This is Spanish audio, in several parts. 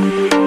Bye.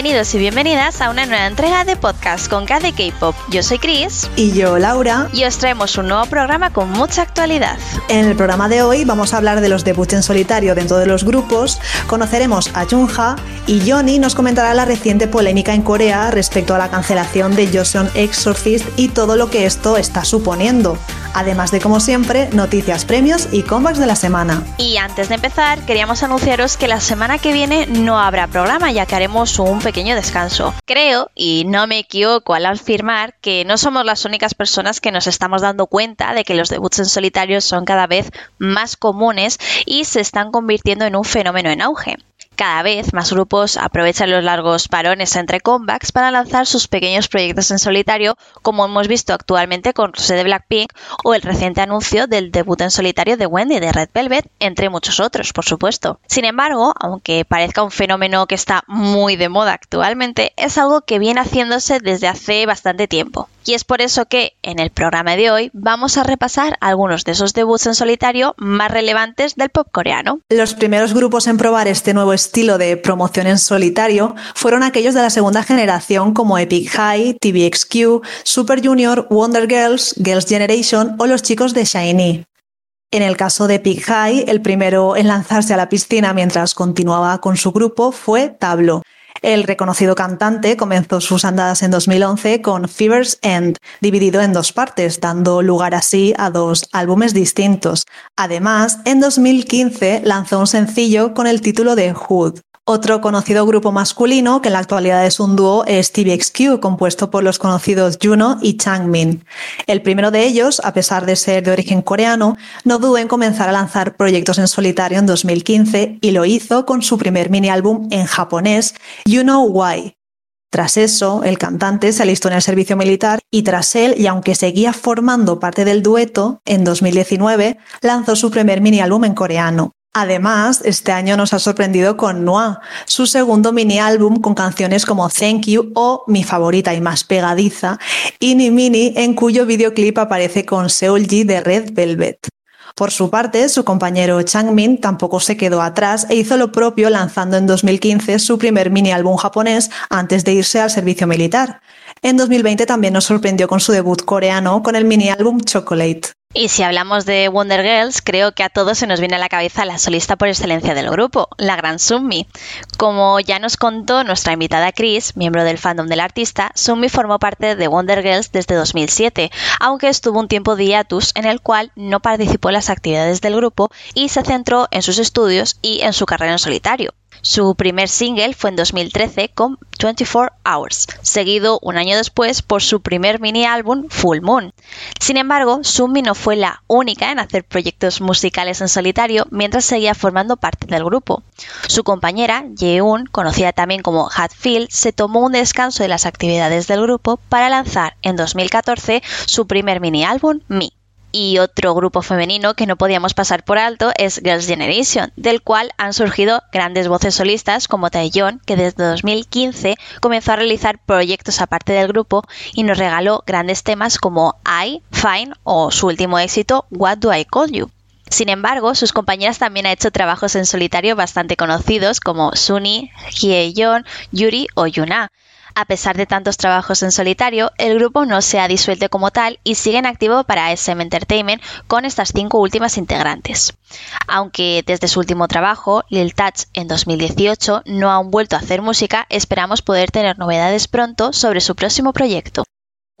Bienvenidos y bienvenidas a una nueva entrega de podcast con KD K-Pop. Yo soy Chris. Y yo, Laura. Y os traemos un nuevo programa con mucha actualidad. En el programa de hoy vamos a hablar de los debuts en solitario dentro de los grupos, conoceremos a Junha y Johnny nos comentará la reciente polémica en Corea respecto a la cancelación de Joseon Exorcist y todo lo que esto está suponiendo. Además de, como siempre, noticias, premios y comebacks de la semana. Y antes de empezar, queríamos anunciaros que la semana que viene no habrá programa, ya que haremos un pequeño descanso. Creo, y no me equivoco al afirmar, que no somos las únicas personas que nos estamos dando cuenta de que los debuts en solitario son cada vez más comunes y se están convirtiendo en un fenómeno en auge. Cada vez más grupos aprovechan los largos parones entre comebacks para lanzar sus pequeños proyectos en solitario, como hemos visto actualmente con Rose de Blackpink o el reciente anuncio del debut en solitario de Wendy de Red Velvet, entre muchos otros, por supuesto. Sin embargo, aunque parezca un fenómeno que está muy de moda actualmente, es algo que viene haciéndose desde hace bastante tiempo. Y es por eso que en el programa de hoy vamos a repasar algunos de esos debuts en solitario más relevantes del pop coreano. Los primeros grupos en probar este nuevo estilo de promoción en solitario fueron aquellos de la segunda generación como Epic High, TVXQ, Super Junior, Wonder Girls, Girls' Generation o los chicos de Shiny. En el caso de Epic High, el primero en lanzarse a la piscina mientras continuaba con su grupo fue Tablo, el reconocido cantante comenzó sus andadas en 2011 con Fever's End, dividido en dos partes, dando lugar así a dos álbumes distintos. Además, en 2015 lanzó un sencillo con el título de Hood. Otro conocido grupo masculino, que en la actualidad es un dúo, es TVXQ, compuesto por los conocidos Juno y Changmin. El primero de ellos, a pesar de ser de origen coreano, no dudó en comenzar a lanzar proyectos en solitario en 2015 y lo hizo con su primer mini álbum en japonés, You Know Why. Tras eso, el cantante se alistó en el servicio militar y tras él, y aunque seguía formando parte del dueto, en 2019 lanzó su primer mini álbum en coreano. Además, este año nos ha sorprendido con Noir, su segundo mini álbum con canciones como Thank You o mi favorita y más pegadiza, Ini Mini, en cuyo videoclip aparece con Seoul G de Red Velvet. Por su parte, su compañero Changmin tampoco se quedó atrás e hizo lo propio lanzando en 2015 su primer mini álbum japonés antes de irse al servicio militar. En 2020 también nos sorprendió con su debut coreano con el mini álbum Chocolate. Y si hablamos de Wonder Girls, creo que a todos se nos viene a la cabeza la solista por excelencia del grupo, la gran Sunmi. Como ya nos contó nuestra invitada Chris, miembro del fandom del artista, Sunmi formó parte de Wonder Girls desde 2007, aunque estuvo un tiempo de hiatus en el cual no participó en las actividades del grupo y se centró en sus estudios y en su carrera en solitario. Su primer single fue en 2013 con 24 Hours, seguido un año después por su primer mini álbum Full Moon. Sin embargo, Sunmi no fue la única en hacer proyectos musicales en solitario mientras seguía formando parte del grupo. Su compañera, Yeun, conocida también como Hatfield, se tomó un descanso de las actividades del grupo para lanzar en 2014 su primer mini álbum, Me. Y otro grupo femenino que no podíamos pasar por alto es Girls' Generation, del cual han surgido grandes voces solistas como Taeyeon, que desde 2015 comenzó a realizar proyectos aparte del grupo y nos regaló grandes temas como I, Fine o su último éxito What Do I Call You. Sin embargo, sus compañeras también han hecho trabajos en solitario bastante conocidos como Sunny, Hyeon, Yuri o Yuna, a pesar de tantos trabajos en solitario, el grupo no se ha disuelto como tal y sigue en activo para SM Entertainment con estas cinco últimas integrantes. Aunque desde su último trabajo, Lil Touch, en 2018, no han vuelto a hacer música, esperamos poder tener novedades pronto sobre su próximo proyecto.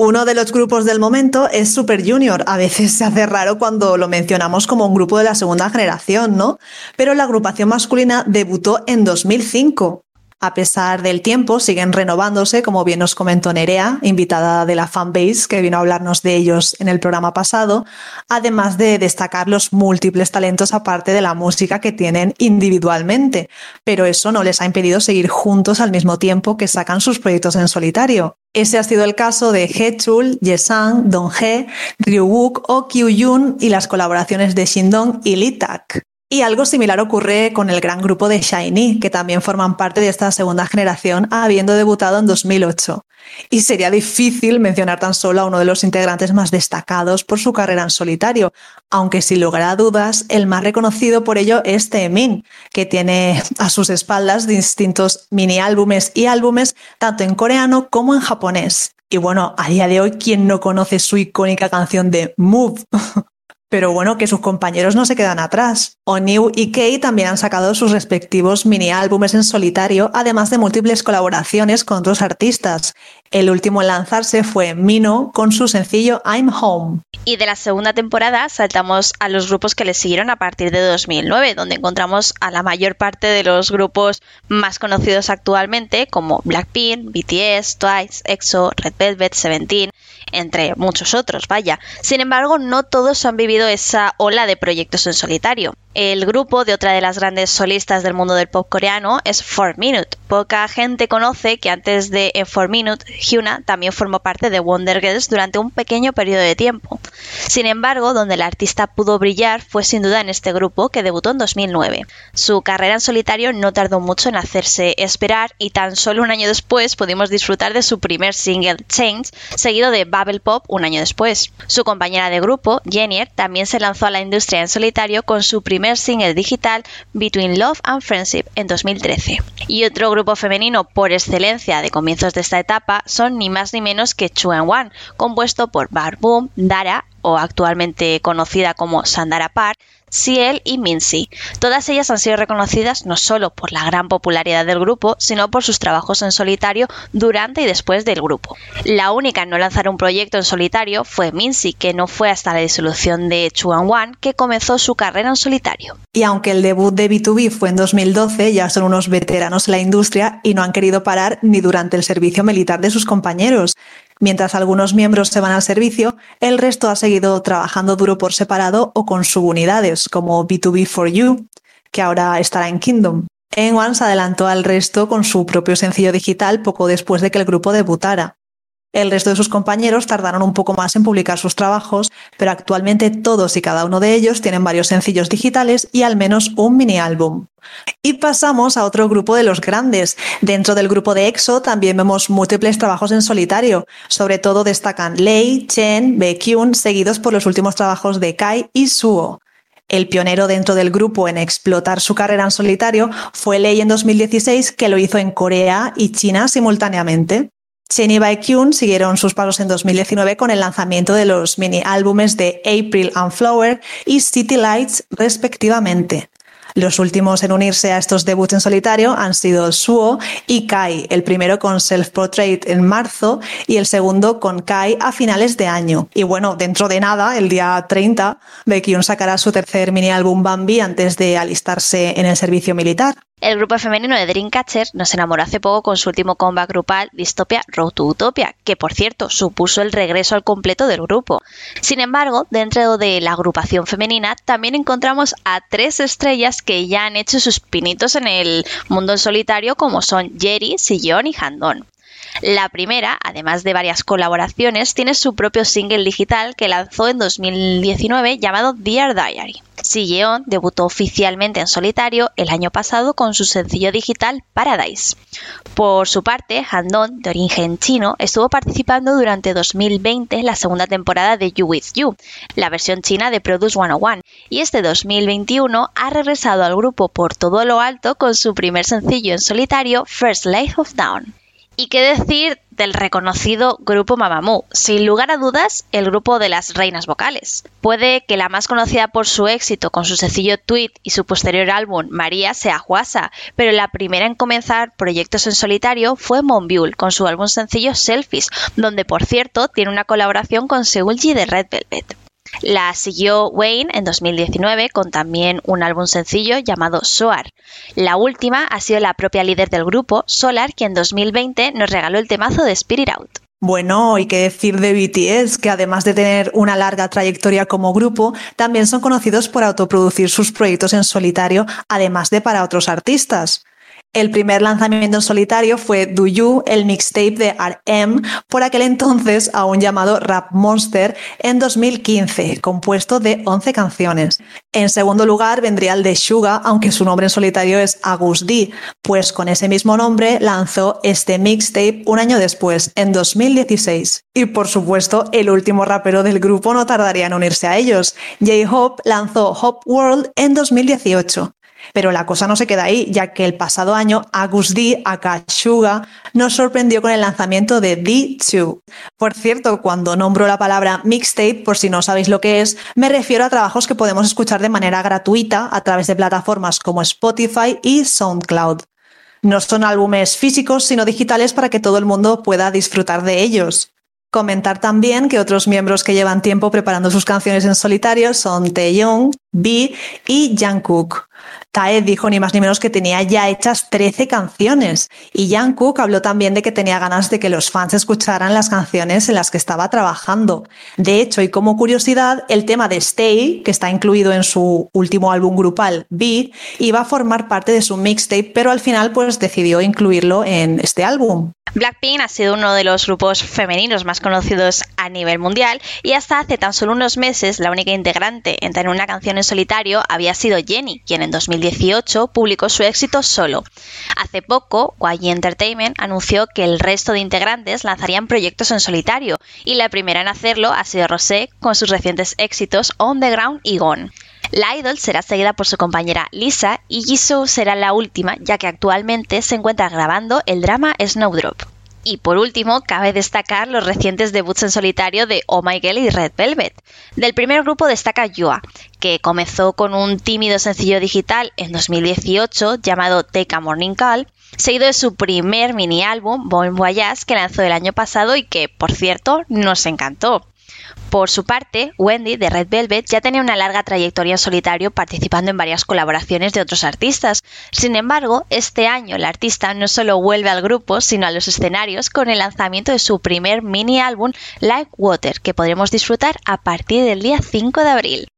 Uno de los grupos del momento es Super Junior. A veces se hace raro cuando lo mencionamos como un grupo de la segunda generación, ¿no? Pero la agrupación masculina debutó en 2005. A pesar del tiempo, siguen renovándose, como bien nos comentó Nerea, invitada de la fanbase, que vino a hablarnos de ellos en el programa pasado, además de destacar los múltiples talentos aparte de la música que tienen individualmente. Pero eso no les ha impedido seguir juntos al mismo tiempo que sacan sus proyectos en solitario. Ese ha sido el caso de Hechul, Yesang, Donghae, Ryuwook o Kyuyun y las colaboraciones de Shindong y Litak. Y algo similar ocurre con el gran grupo de Shiny, que también forman parte de esta segunda generación, habiendo debutado en 2008. Y sería difícil mencionar tan solo a uno de los integrantes más destacados por su carrera en solitario, aunque sin lugar a dudas, el más reconocido por ello es Taemin, que tiene a sus espaldas distintos mini álbumes y álbumes tanto en coreano como en japonés. Y bueno, a día de hoy, ¿quién no conoce su icónica canción de Move? Pero bueno, que sus compañeros no se quedan atrás. O'Neill y Kay también han sacado sus respectivos mini álbumes en solitario, además de múltiples colaboraciones con otros artistas. El último en lanzarse fue Mino con su sencillo I'm Home. Y de la segunda temporada saltamos a los grupos que le siguieron a partir de 2009, donde encontramos a la mayor parte de los grupos más conocidos actualmente, como Blackpink, BTS, Twice, EXO, Red Velvet, Seventeen, entre muchos otros, vaya. Sin embargo, no todos han vivido esa ola de proyectos en solitario. El grupo de otra de las grandes solistas del mundo del pop coreano es 4 Minute. Poca gente conoce que antes de 4 Minute, Hyuna también formó parte de Wonder Girls durante un pequeño periodo de tiempo. Sin embargo, donde el artista pudo brillar fue sin duda en este grupo que debutó en 2009. Su carrera en solitario no tardó mucho en hacerse esperar y tan solo un año después pudimos disfrutar de su primer single Change, seguido de Bubble Pop un año después. Su compañera de grupo, Jennier, también se lanzó a la industria en solitario con su primer primer single digital Between Love and Friendship en 2013. Y otro grupo femenino por excelencia de comienzos de esta etapa son ni más ni menos que Chuan One, compuesto por Bar Boom, Dara o actualmente conocida como Sandara Park, Ciel y Minzy. Todas ellas han sido reconocidas no solo por la gran popularidad del grupo, sino por sus trabajos en solitario durante y después del grupo. La única en no lanzar un proyecto en solitario fue Minzy, que no fue hasta la disolución de Chuan One que comenzó su carrera en solitario. Y aunque el debut de B2B fue en 2012, ya son unos veteranos en la industria y no han querido parar ni durante el servicio militar de sus compañeros. Mientras algunos miembros se van al servicio, el resto ha seguido trabajando duro por separado o con subunidades, como B2B4U, que ahora estará en Kingdom. En se adelantó al resto con su propio sencillo digital poco después de que el grupo debutara. El resto de sus compañeros tardaron un poco más en publicar sus trabajos, pero actualmente todos y cada uno de ellos tienen varios sencillos digitales y al menos un mini álbum. Y pasamos a otro grupo de los grandes. Dentro del grupo de EXO también vemos múltiples trabajos en solitario. Sobre todo destacan Lei, Chen, Baekhyun, seguidos por los últimos trabajos de Kai y Suo. El pionero dentro del grupo en explotar su carrera en solitario fue Lei en 2016, que lo hizo en Corea y China simultáneamente. Chen y Baekhyun siguieron sus pasos en 2019 con el lanzamiento de los mini álbumes de April and Flower y City Lights respectivamente. Los últimos en unirse a estos debuts en solitario han sido Suo y Kai, el primero con Self Portrait en marzo y el segundo con Kai a finales de año. Y bueno, dentro de nada, el día 30, Baekhyun sacará su tercer mini álbum Bambi antes de alistarse en el servicio militar. El grupo femenino de Dreamcatcher nos enamoró hace poco con su último comeback grupal Dystopia Road to Utopia, que por cierto supuso el regreso al completo del grupo. Sin embargo, dentro de la agrupación femenina también encontramos a tres estrellas que ya han hecho sus pinitos en el mundo en solitario como son Jerry, Sillon y Handon. La primera, además de varias colaboraciones, tiene su propio single digital que lanzó en 2019 llamado Dear Diary. Silleon debutó oficialmente en solitario el año pasado con su sencillo digital Paradise. Por su parte, Handon, de origen chino, estuvo participando durante 2020 en la segunda temporada de You With You, la versión china de Produce 101, y este 2021 ha regresado al grupo por todo lo alto con su primer sencillo en solitario, First Life of Down. ¿Y qué decir del reconocido grupo Mamamoo? Sin lugar a dudas, el grupo de las reinas vocales. Puede que la más conocida por su éxito con su sencillo Tweet y su posterior álbum María sea Huasa, pero la primera en comenzar proyectos en solitario fue Monbiul con su álbum sencillo Selfies, donde por cierto tiene una colaboración con Seulgi de Red Velvet. La siguió Wayne en 2019 con también un álbum sencillo llamado Soar. La última ha sido la propia líder del grupo, Solar, quien en 2020 nos regaló el temazo de Spirit Out. Bueno, y qué decir de BTS, que además de tener una larga trayectoria como grupo, también son conocidos por autoproducir sus proyectos en solitario, además de para otros artistas. El primer lanzamiento en solitario fue Do You, el mixtape de RM, por aquel entonces aún llamado Rap Monster, en 2015, compuesto de 11 canciones. En segundo lugar vendría el de Suga, aunque su nombre en solitario es Agus D, pues con ese mismo nombre lanzó este mixtape un año después, en 2016. Y por supuesto, el último rapero del grupo no tardaría en unirse a ellos. J-Hope lanzó Hop World en 2018. Pero la cosa no se queda ahí, ya que el pasado año Agus D, Akashuga, nos sorprendió con el lanzamiento de D2. Por cierto, cuando nombro la palabra mixtape, por si no sabéis lo que es, me refiero a trabajos que podemos escuchar de manera gratuita a través de plataformas como Spotify y SoundCloud. No son álbumes físicos, sino digitales para que todo el mundo pueda disfrutar de ellos. Comentar también que otros miembros que llevan tiempo preparando sus canciones en solitario son Taeyong, B y Jungkook. Tae dijo ni más ni menos que tenía ya hechas 13 canciones y Jungkook habló también de que tenía ganas de que los fans escucharan las canciones en las que estaba trabajando. De hecho, y como curiosidad, el tema de Stay, que está incluido en su último álbum grupal, Beat, iba a formar parte de su mixtape, pero al final pues decidió incluirlo en este álbum. Blackpink ha sido uno de los grupos femeninos más conocidos a nivel mundial y hasta hace tan solo unos meses la única integrante en tener una canción en solitario había sido Jenny, quien en 2018 publicó su éxito solo. Hace poco, YG Entertainment anunció que el resto de integrantes lanzarían proyectos en solitario y la primera en hacerlo ha sido Rosé con sus recientes éxitos On the Ground y Gone. La idol será seguida por su compañera Lisa y Jisoo será la última, ya que actualmente se encuentra grabando el drama Snowdrop. Y por último, cabe destacar los recientes debuts en solitario de Oh My Girl y Red Velvet. Del primer grupo destaca Yua, que comenzó con un tímido sencillo digital en 2018 llamado Take a Morning Call, seguido de su primer mini álbum, Bon Voyage, que lanzó el año pasado y que, por cierto, nos encantó. Por su parte, Wendy de Red Velvet ya tenía una larga trayectoria en solitario participando en varias colaboraciones de otros artistas. Sin embargo, este año la artista no solo vuelve al grupo, sino a los escenarios con el lanzamiento de su primer mini álbum Like Water, que podremos disfrutar a partir del día 5 de abril.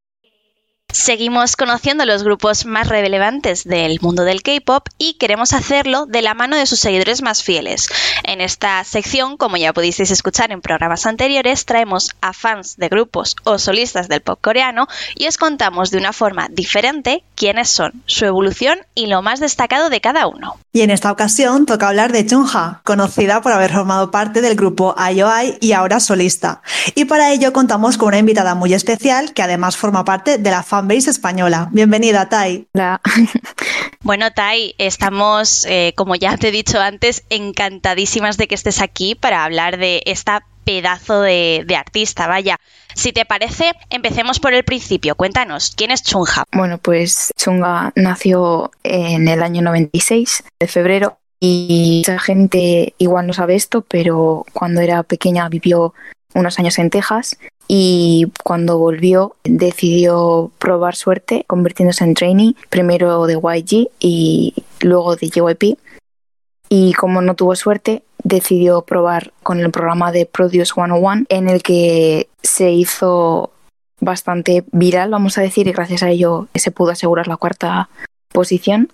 Seguimos conociendo los grupos más relevantes del mundo del K-pop y queremos hacerlo de la mano de sus seguidores más fieles. En esta sección, como ya pudisteis escuchar en programas anteriores, traemos a fans de grupos o solistas del pop coreano y os contamos de una forma diferente quiénes son, su evolución y lo más destacado de cada uno. Y en esta ocasión toca hablar de Chunha, conocida por haber formado parte del grupo IOI y ahora solista. Y para ello contamos con una invitada muy especial que además forma parte de la fanbase española. Bienvenida, Tai. Hola. Bueno, Tai, estamos, eh, como ya te he dicho antes, encantadísimas de que estés aquí para hablar de esta pedazo de, de, artista, vaya. Si te parece, empecemos por el principio. Cuéntanos, ¿quién es Chunha? Bueno, pues Chunga nació en el año 96, de febrero, y mucha gente igual no sabe esto, pero cuando era pequeña vivió unos años en Texas y cuando volvió decidió probar suerte convirtiéndose en trainee, primero de YG y luego de JYP. Y como no tuvo suerte, decidió probar con el programa de Produce 101 en el que se hizo bastante viral, vamos a decir, y gracias a ello se pudo asegurar la cuarta posición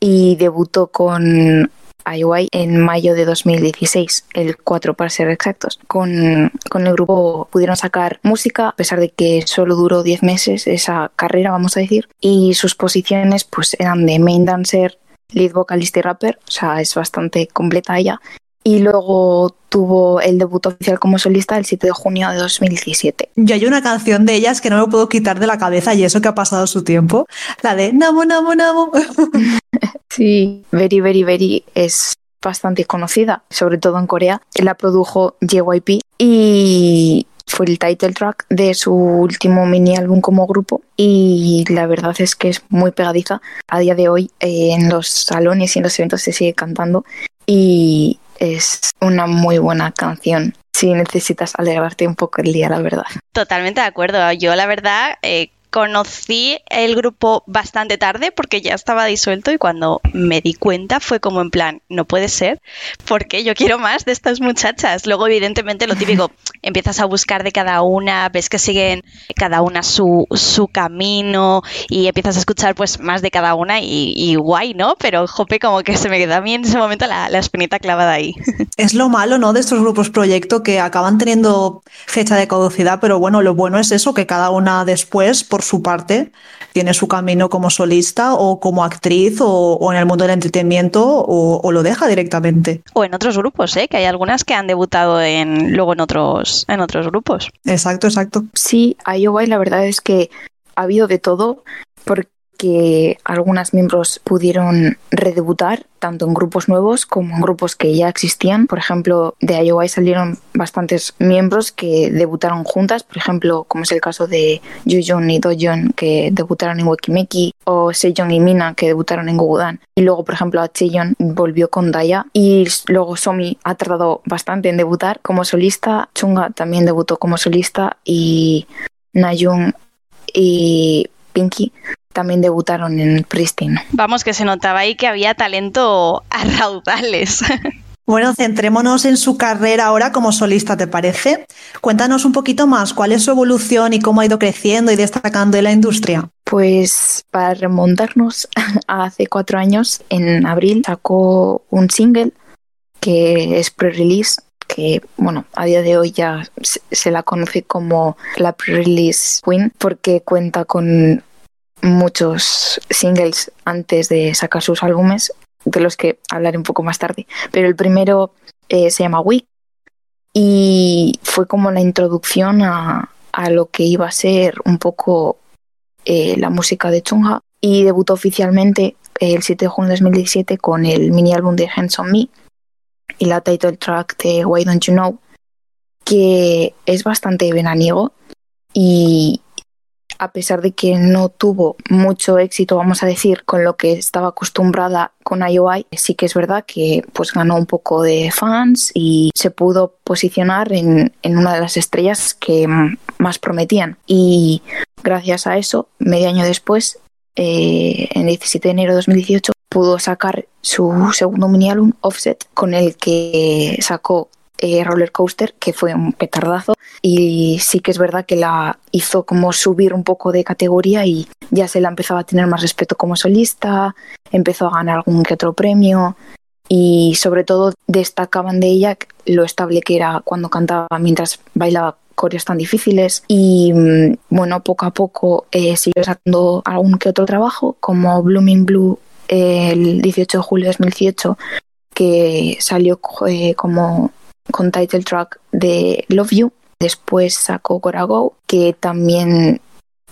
y debutó con IOI en mayo de 2016, el 4 para ser exactos. Con, con, el grupo pudieron sacar música, a pesar de que solo duró 10 meses esa carrera, vamos a decir, y sus posiciones pues eran de main dancer, lead vocalist y rapper, o sea, es bastante completa ella. Y luego tuvo el debut oficial como solista el 7 de junio de 2017. Yo hay una canción de ellas que no me puedo quitar de la cabeza y eso que ha pasado su tiempo, la de Namo Namo Namo. Sí, Very Very Very es bastante conocida, sobre todo en Corea. La produjo JYP y fue el title track de su último mini álbum como grupo y la verdad es que es muy pegadiza. A día de hoy eh, en los salones y en los eventos se sigue cantando y es una muy buena canción si necesitas alegrarte un poco el día, la verdad. Totalmente de acuerdo. Yo la verdad... Eh conocí el grupo bastante tarde porque ya estaba disuelto y cuando me di cuenta fue como en plan, no puede ser, porque yo quiero más de estas muchachas. Luego, evidentemente, lo típico, empiezas a buscar de cada una, ves que siguen cada una su, su camino y empiezas a escuchar pues más de cada una y, guay, ¿no? Pero jope, como que se me queda a mí en ese momento la, la espinita clavada ahí. Es lo malo, ¿no? De estos grupos proyecto que acaban teniendo fecha de caducidad, pero bueno, lo bueno es eso, que cada una después, por su parte, tiene su camino como solista o como actriz o, en el mundo del entretenimiento o, lo deja directamente. O en otros grupos, ¿eh? que hay algunas que han debutado en, luego en otros, en otros grupos. Exacto, exacto. Sí, a la verdad es que ha habido de todo, porque que algunas miembros pudieron redebutar tanto en grupos nuevos como en grupos que ya existían. Por ejemplo, de IOI salieron bastantes miembros que debutaron juntas, por ejemplo, como es el caso de Jun y Dojon que debutaron en Wekimeki, o Sejong y Mina que debutaron en Gogudan. Y luego, por ejemplo, Cheon volvió con Daya y luego Somi ha tardado bastante en debutar como solista. Chunga también debutó como solista y Nayun y Pinky también debutaron en Pristine. Vamos, que se notaba ahí que había talento a raudales. Bueno, centrémonos en su carrera ahora como solista, ¿te parece? Cuéntanos un poquito más cuál es su evolución y cómo ha ido creciendo y destacando en la industria. Pues para remontarnos a hace cuatro años, en abril sacó un single que es pre-release, que bueno, a día de hoy ya se la conoce como la pre-release Queen porque cuenta con muchos singles antes de sacar sus álbumes, de los que hablaré un poco más tarde. Pero el primero eh, se llama Week y fue como la introducción a, a lo que iba a ser un poco eh, la música de Chungha y debutó oficialmente el 7 de junio de 2017 con el mini álbum de Hands on Me y la title track de Why Don't You Know, que es bastante veraniego y, a pesar de que no tuvo mucho éxito, vamos a decir, con lo que estaba acostumbrada con IOI, sí que es verdad que pues ganó un poco de fans y se pudo posicionar en, una de las estrellas que más prometían. Y gracias a eso, medio año después, eh, en el 17 de enero de 2018, pudo sacar su segundo mini álbum, Offset, con el que sacó eh, Roller Coaster, que fue un petardazo. Y sí que es verdad que la hizo como subir un poco de categoría y ya se la empezaba a tener más respeto como solista, empezó a ganar algún que otro premio y sobre todo destacaban de ella lo estable que era cuando cantaba mientras bailaba coreos tan difíciles y mm, bueno, poco a poco eh, siguió sacando algún que otro trabajo como Blooming Blue el 18 de julio de 2018 que salió eh, como con title track de Love You. Después sacó Go, que también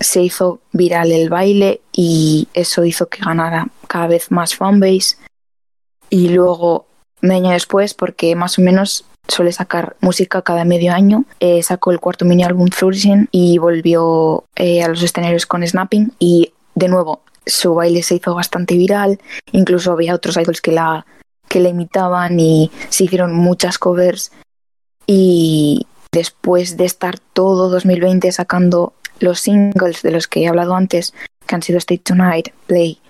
se hizo viral el baile y eso hizo que ganara cada vez más fanbase. Y luego, un año después, porque más o menos suele sacar música cada medio año, eh, sacó el cuarto mini álbum Flourishing y volvió eh, a los escenarios con Snapping. Y de nuevo, su baile se hizo bastante viral. Incluso había otros idols que la que la imitaban y se hicieron muchas covers. Y después de estar todo 2020 sacando los singles de los que he hablado antes, que han sido Stay Tonight, Play,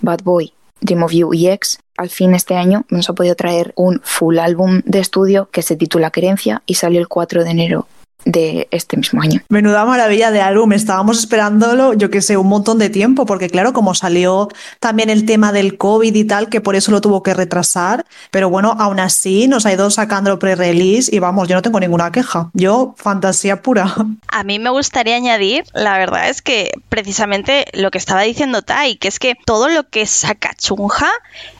Bad Boy, Dream of You y X, al fin este año nos ha podido traer un full álbum de estudio que se titula Querencia y salió el 4 de enero de este mismo año. Menuda maravilla de álbum, estábamos esperándolo, yo que sé, un montón de tiempo, porque claro, como salió también el tema del COVID y tal, que por eso lo tuvo que retrasar, pero bueno, aún así nos ha ido sacando pre-release y vamos, yo no tengo ninguna queja, yo fantasía pura. A mí me gustaría añadir, la verdad es que precisamente lo que estaba diciendo Tai, que es que todo lo que saca Chunja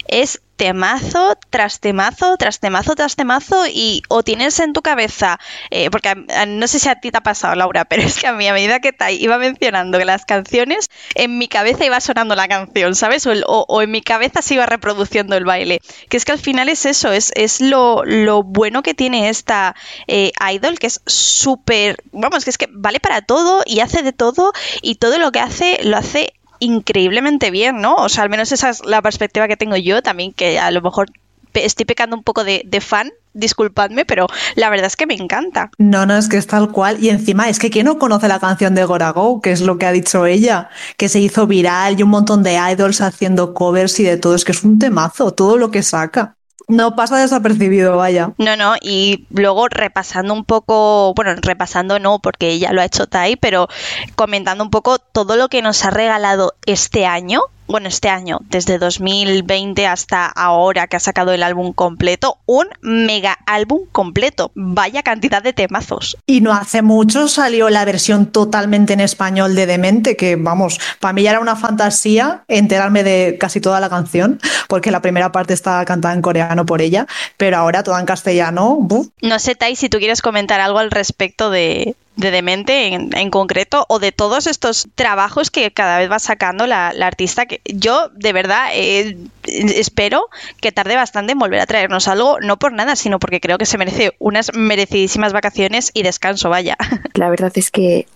es temazo tras temazo, tras temazo, tras temazo y o tienes en tu cabeza, eh, porque no sé si a ti te ha pasado, Laura, pero es que a mí a medida que Tai iba mencionando las canciones, en mi cabeza iba sonando la canción, ¿sabes? O, en mi cabeza se iba reproduciendo el baile. Que es que al final es eso, es, es lo, lo bueno que tiene esta eh, idol, que es súper, vamos, que es que vale para todo y hace de todo y todo lo que hace lo hace increíblemente bien, ¿no? O sea, al menos esa es la perspectiva que tengo yo también, que a lo mejor estoy pecando un poco de, fan disculpadme, pero la verdad es que me encanta. No, no, es que es tal cual. Y encima, es que ¿quién no conoce la canción de Gorago? Que es lo que ha dicho ella, que se hizo viral y un montón de idols haciendo covers y de todo. Es que es un temazo, todo lo que saca. No pasa desapercibido, vaya. No, no, y luego repasando un poco, bueno, repasando no, porque ella lo ha hecho Tai, pero comentando un poco todo lo que nos ha regalado este año, bueno, este año, desde 2020 hasta ahora que ha sacado el álbum completo, un mega álbum completo. Vaya cantidad de temazos. Y no hace mucho salió la versión totalmente en español de Demente, que vamos, para mí ya era una fantasía enterarme de casi toda la canción, porque la primera parte está cantada en coreano por ella, pero ahora toda en castellano. No sé, Tai, si tú quieres comentar algo al respecto de, de Demente en, concreto o de todos estos trabajos que cada vez va sacando la, artista que yo de verdad eh, espero que tarde bastante en volver a traernos algo no por nada sino porque creo que se merece unas merecidísimas vacaciones y descanso vaya. La verdad es que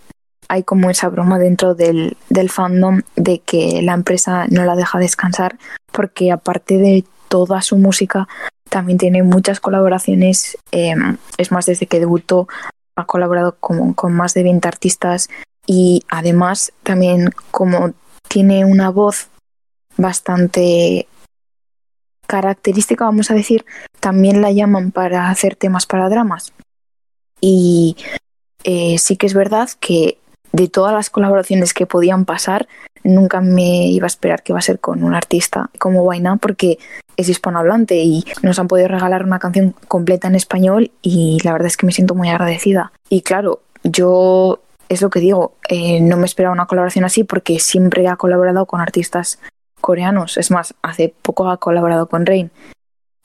hay como esa broma dentro del, fandom de que la empresa no la deja descansar porque aparte de toda su música también tiene muchas colaboraciones em, es más desde que debutó ha colaborado con, con más de 20 artistas y además también como tiene una voz bastante característica, vamos a decir, también la llaman para hacer temas para dramas. Y eh, sí que es verdad que de todas las colaboraciones que podían pasar, nunca me iba a esperar que iba a ser con un artista como Wayna porque es hispanohablante y nos han podido regalar una canción completa en español y la verdad es que me siento muy agradecida. Y claro, yo es lo que digo, eh, no me esperaba una colaboración así porque siempre ha colaborado con artistas coreanos. Es más, hace poco ha colaborado con Rain.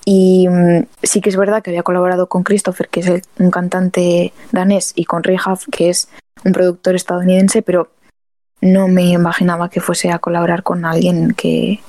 Y mm, sí que es verdad que había colaborado con Christopher, que es un cantante danés, y con Huff, que es un productor estadounidense, pero no me imaginaba que fuese a colaborar con alguien que,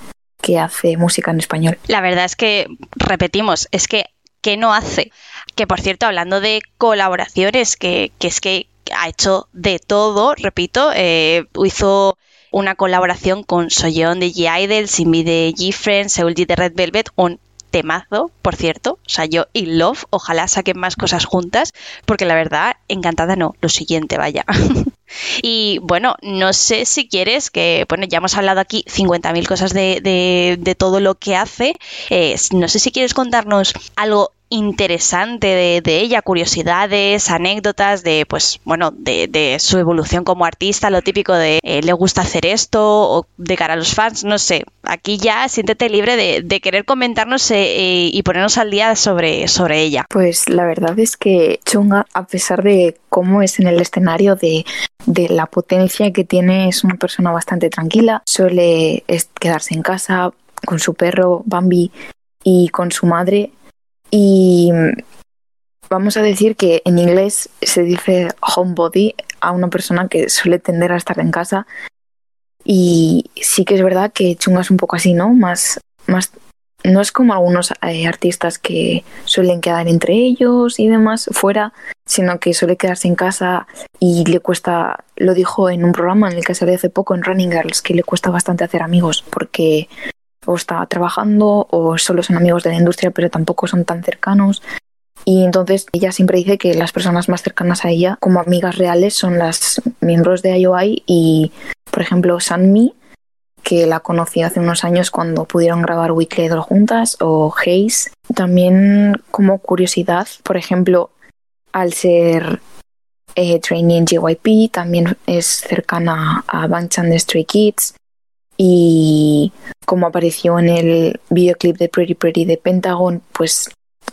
que hace música en español. La verdad es que, repetimos, es que, ¿qué no hace? Que por cierto, hablando de colaboraciones, que, que es que ha hecho de todo, repito, eh, hizo una colaboración con Soyeon de G-Idol, Simi de G-Friends, Seul de Red Velvet, un temazo, por cierto. O sea, yo y Love, ojalá saquen más cosas juntas, porque la verdad, encantada no, lo siguiente, vaya. y bueno, no sé si quieres que, bueno, ya hemos hablado aquí 50.000 cosas de, de, todo lo que hace. Eh, no sé si quieres contarnos algo interesante de, ella, curiosidades, anécdotas de, pues, bueno, de, su evolución como artista, lo típico de eh, le gusta hacer esto o de cara a los fans, no sé. Aquí ya siéntete libre de, querer comentarnos eh, eh, y ponernos al día sobre, sobre ella. Pues la verdad es que Chunga, a pesar de cómo es en el escenario, de, de la potencia que tiene, es una persona bastante tranquila, suele quedarse en casa con su perro Bambi y con su madre y vamos a decir que en inglés se dice homebody a una persona que suele tender a estar en casa. Y sí que es verdad que Chunga es un poco así, ¿no? Más, más no es como algunos eh, artistas que suelen quedar entre ellos y demás fuera, sino que suele quedarse en casa y le cuesta, lo dijo en un programa en el que salió hace poco en Running Girls, que le cuesta bastante hacer amigos porque o está trabajando o solo son amigos de la industria pero tampoco son tan cercanos. Y entonces ella siempre dice que las personas más cercanas a ella como amigas reales son las miembros de IOI y, por ejemplo, Sanmi, que la conocí hace unos años cuando pudieron grabar Weekly Idol juntas, o Haze. También como curiosidad, por ejemplo, al ser eh, trainee en JYP, también es cercana a Bangchan de Stray Kids y como apareció en el videoclip de Pretty Pretty de Pentagon, pues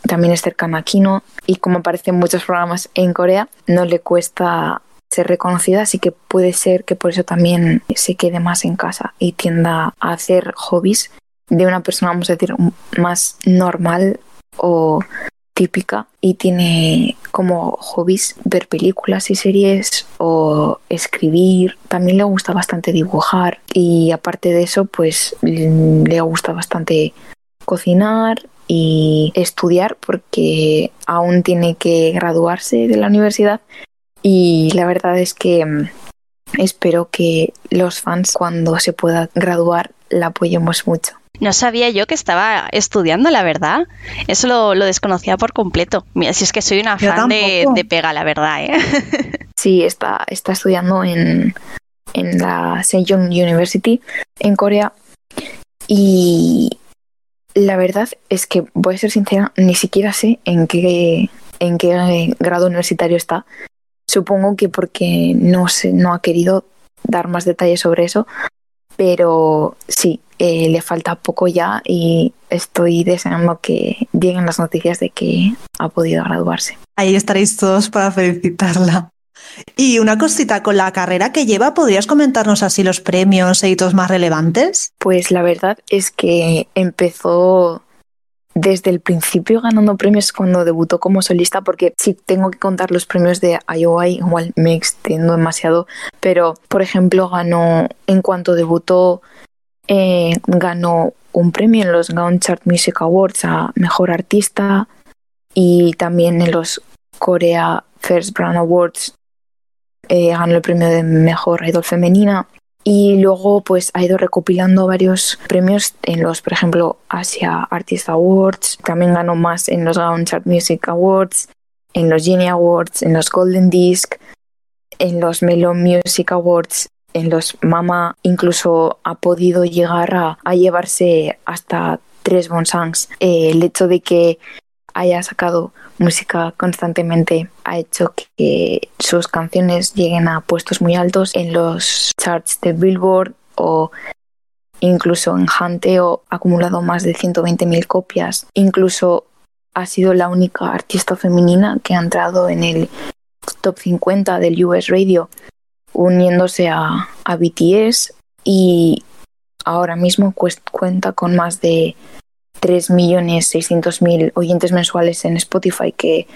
también es cercana a Kino. Y como aparece en muchos programas en Corea, no le cuesta ser reconocida, así que puede ser que por eso también se quede más en casa y tienda a hacer hobbies de una persona, vamos a decir, más normal o típica y tiene como hobbies ver películas y series o escribir. También le gusta bastante dibujar y aparte de eso pues le gusta bastante cocinar y estudiar porque aún tiene que graduarse de la universidad y la verdad es que mm, espero que los fans cuando se pueda graduar la apoyemos mucho. No sabía yo que estaba estudiando, la verdad. Eso lo, desconocía por completo. Mira, si es que soy una fan de, Pega, la verdad. ¿eh? Sí, está, está estudiando en, en la Sejong University en Corea. Y la verdad es que, voy a ser sincera, ni siquiera sé en qué, en qué grado universitario está. Supongo que porque no, sé, no ha querido dar más detalles sobre eso, pero sí, eh, le falta poco ya y estoy deseando que lleguen las noticias de que ha podido graduarse. Ahí estaréis todos para felicitarla. Y una cosita, con la carrera que lleva, ¿podrías comentarnos así los premios e hitos más relevantes? Pues la verdad es que empezó desde el principio ganando premios cuando debutó como solista, porque si tengo que contar los premios de IOI, igual me extiendo demasiado, pero por ejemplo ganó, en cuanto debutó, eh, ganó un premio en los Gaon Chart Music Awards a Mejor Artista y también en los Korea First Brand Awards eh, ganó el premio de Mejor Idol Femenina y luego pues ha ido recopilando varios premios en los, por ejemplo, Asia Artist Awards, también ganó más en los Gaon Chart Music Awards, en los Genie Awards, en los Golden Disc, en los Melon Music Awards, en los Mama, incluso ha podido llegar a, llevarse hasta tres Bonsangs. Eh, el hecho de que haya sacado música constantemente ha hecho que sus canciones lleguen a puestos muy altos en los charts de Billboard o incluso en Hanteo ha acumulado más de 120.000 copias. Incluso ha sido la única artista femenina que ha entrado en el top 50 del US Radio uniéndose a, a BTS y ahora mismo cuenta con más de 3.600.000 oyentes mensuales en Spotify, que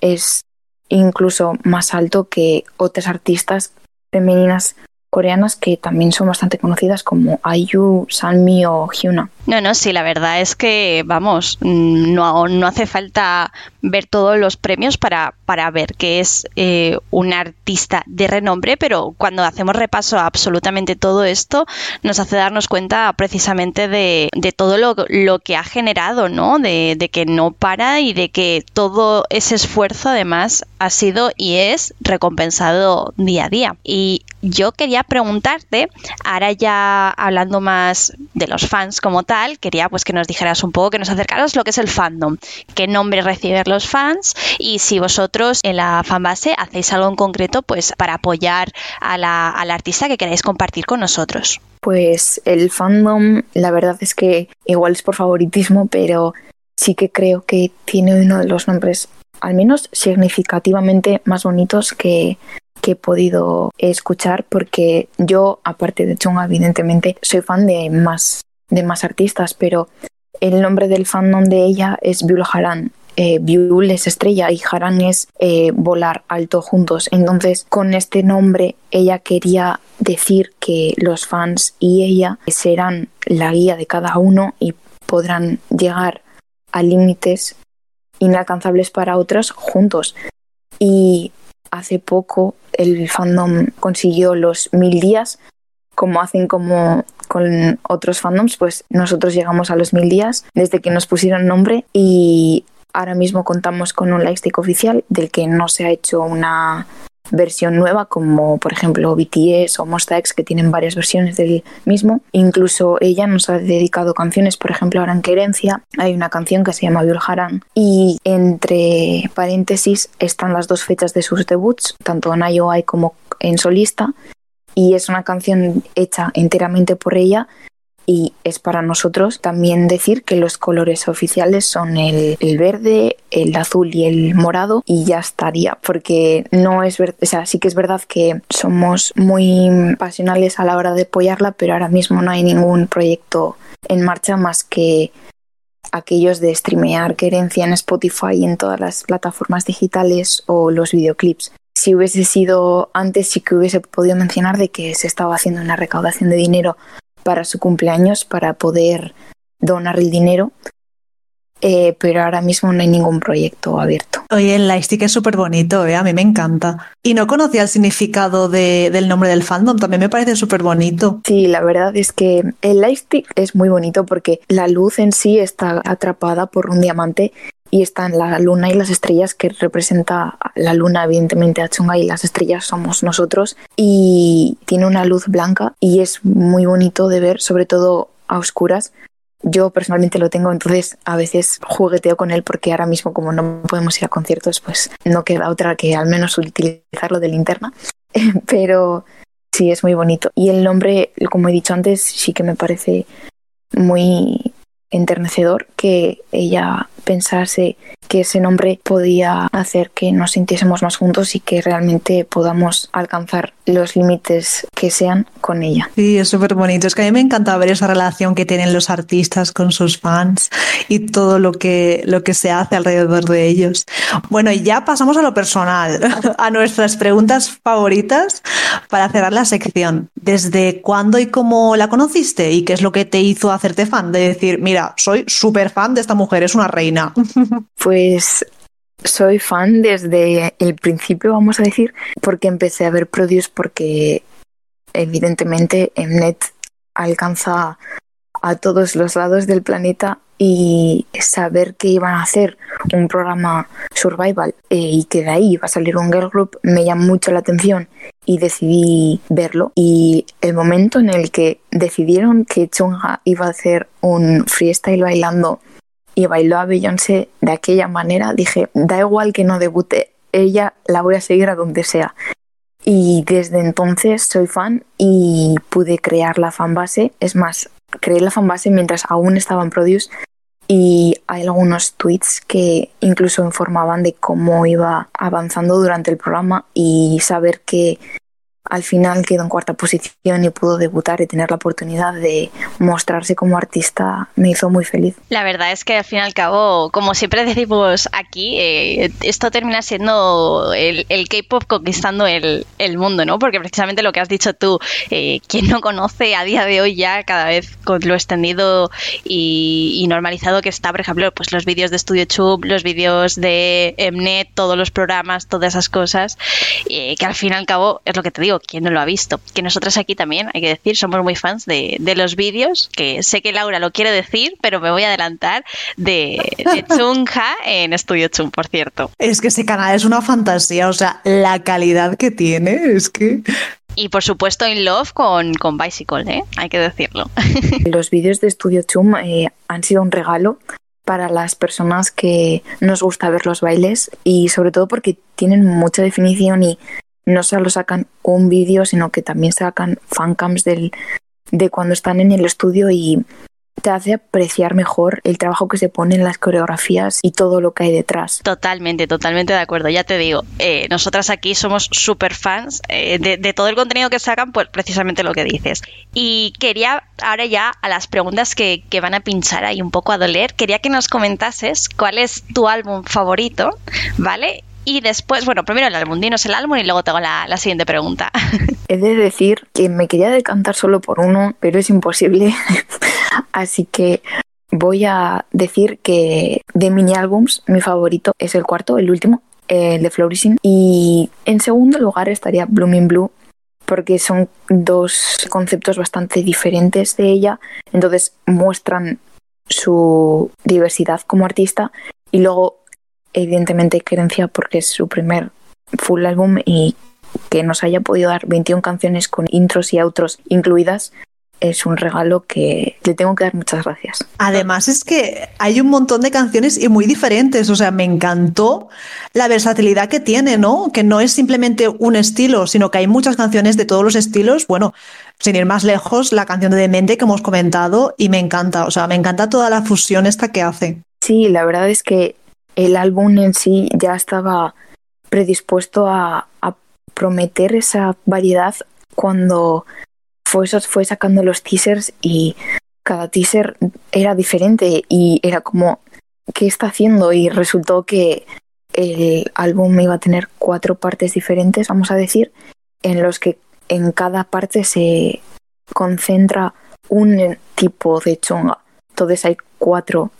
es incluso más alto que otras artistas femeninas coreanas que también son bastante conocidas como IU, Sanmi o Hyuna. No, no, sí, la verdad es que, vamos, mm, no, no hace falta ver todos los premios para, para ver que es eh, un artista de renombre, pero cuando hacemos repaso a absolutamente todo esto, nos hace darnos cuenta precisamente de, de todo lo, lo, que ha generado, ¿no? De, de que no para y de que todo ese esfuerzo además ha sido y es recompensado día a día. Y yo quería preguntarte, ahora ya hablando más de los fans como tal, quería pues que nos dijeras un poco, que nos acercaras lo que es el fandom, qué nombre reciben los fans y si vosotros en la fanbase hacéis algo en concreto pues para apoyar a la, al artista que queráis compartir con nosotros. Pues el fandom, la verdad es que igual es por favoritismo, pero sí que creo que tiene uno de los nombres al menos significativamente más bonitos que que he podido escuchar porque yo, aparte de Chunga, evidentemente soy fan de más, de más artistas, pero el nombre del fandom de ella es Biul Haran. Eh, es estrella y Haran es eh, volar alto juntos. Entonces, con este nombre, ella quería decir que los fans y ella serán la guía de cada uno y podrán llegar a límites inalcanzables para otros juntos. Y hace poco el fandom consiguió los mil días, como hacen como con otros fandoms, pues nosotros llegamos a los mil días desde que nos pusieron nombre y ahora mismo contamos con un lightstick oficial del que no se ha hecho una versión nueva, como por ejemplo BTS o Monsta X, que tienen varias versiones del mismo. Incluso ella nos ha dedicado canciones, por ejemplo, ahora en Querencia hay una canción que se llama Viol Haran y entre paréntesis están las dos fechas de sus debuts, tanto en IOI como en solista, y es una canción hecha enteramente por ella y es para nosotros también decir que los colores oficiales son el, verde, el azul y el morado y ya estaría, porque no es verdad, o sea, sí que es verdad que somos muy pasionales a la hora de apoyarla, pero ahora mismo no hay ningún proyecto en marcha más que aquellos de streamear querencia en Spotify y en todas las plataformas digitales o los videoclips. Si hubiese sido antes, sí que hubiese podido mencionar de que se estaba haciendo una recaudación de dinero para su cumpleaños para poder donar el dinero. Eh, pero ahora mismo no hay ningún proyecto abierto. Oye, el lightstick es súper bonito, ¿eh? a mí me encanta. Y no conocía el significado del nombre del fandom, también me parece súper bonito. Sí, la verdad es que el lightstick es muy bonito porque la luz en sí está atrapada por un diamante y están la luna y las estrellas que representa la luna evidentemente a Chunga y las estrellas somos nosotros y tiene una luz blanca y es muy bonito de ver sobre todo a oscuras yo personalmente lo tengo, entonces a veces jugueteo con él porque ahora mismo como no podemos ir a conciertos, pues no queda otra que al menos utilizarlo de linterna. Pero sí, es muy bonito. Y el nombre, como he dicho antes, sí que me parece muy enternecedor que ella pensase que ese nombre podía hacer que nos sintiésemos más juntos y que realmente podamos alcanzar los límites que sean con ella. Sí, es súper bonito. Es que a mí me encanta ver esa relación que tienen los artistas con sus fans y todo lo que, lo que se hace alrededor de ellos. Bueno, y ya pasamos a lo personal, a nuestras preguntas favoritas para cerrar la sección. ¿Desde cuándo y cómo la conociste? ¿Y qué es lo que te hizo hacerte fan? De decir, mira, soy súper fan de esta mujer, es una reina. Pues soy fan desde el principio, vamos a decir, porque empecé a ver Produce porque evidentemente Mnet alcanza a todos los lados del planeta y saber que iban a hacer un programa survival eh, y que de ahí iba a salir un girl group me llamó mucho la atención y decidí verlo y el momento en el que decidieron que Chunga iba a hacer un freestyle bailando y bailó a Beyoncé de aquella manera, dije, da igual que no debute, ella la voy a seguir a donde sea. Y desde entonces soy fan y pude crear la fanbase. Es más, creé la fanbase mientras aún estaba en Produce y hay algunos tweets que incluso informaban de cómo iba avanzando durante el programa y saber que al final quedó en cuarta posición y pudo debutar y tener la oportunidad de mostrarse como artista me hizo muy feliz. La verdad es que al fin y al cabo, como siempre decimos aquí, eh, esto termina siendo el, K-pop conquistando el, mundo, ¿no? Porque precisamente lo que has dicho tú, eh, quien no conoce a día de hoy ya cada vez con lo extendido y, normalizado que está, por ejemplo, pues los vídeos de Studio Tube, los vídeos de Mnet, todos los programas, todas esas cosas, eh, que al fin y al cabo es lo que te digo ¿quién no lo ha visto? Que nosotros aquí también, hay que decir, somos muy fans de, los vídeos, que sé que Laura lo quiere decir, pero me voy a adelantar, de, de Chunja en Estudio Chun, por cierto. Es que ese canal es una fantasía, o sea, la calidad que tiene, es que y por supuesto In Love con, con Bicycle, ¿eh? hay que decirlo. Los vídeos de Studio Chum eh, han sido un regalo para las personas que nos gusta ver los bailes y sobre todo porque tienen mucha definición y no solo sacan un vídeo, sino que también sacan fancams del, de cuando están en el estudio y te hace apreciar mejor el trabajo que se pone en las coreografías y todo lo que hay detrás. Totalmente, totalmente de acuerdo. Ya te digo, eh, nosotras aquí somos súper fans eh, de, todo el contenido que sacan, pues precisamente lo que dices. Y quería, ahora ya a las preguntas que, que van a pinchar ahí un poco a doler, quería que nos comentases cuál es tu álbum favorito, ¿vale? Y después, bueno, primero el álbum, dinos el álbum y luego tengo la, la siguiente pregunta. He de decir que me quería decantar solo por uno, pero es imposible. Así que voy a decir que de mini álbums mi favorito es el cuarto, el último, el de Flourishing. Y en segundo lugar estaría Blooming Blue, porque son dos conceptos bastante diferentes de ella. Entonces muestran su diversidad como artista y luego evidentemente querencia porque es su primer full álbum y que nos haya podido dar 21 canciones con intros y outros incluidas es un regalo que le tengo que dar muchas gracias. Además es que hay un montón de canciones y muy diferentes, o sea, me encantó la versatilidad que tiene, ¿no? Que no es simplemente un estilo, sino que hay muchas canciones de todos los estilos. Bueno, sin ir más lejos, la canción de Demente que hemos comentado y me encanta, o sea, me encanta toda la fusión esta que hace. Sí, la verdad es que el álbum en sí ya estaba predispuesto a, prometer esa variedad cuando fue, fue sacando los teasers y cada teaser era diferente y era como, ¿qué está haciendo? Y resultó que el álbum iba a tener cuatro partes diferentes, vamos a decir, en los que en cada parte se concentra un tipo de chonga. Entonces hay cuatro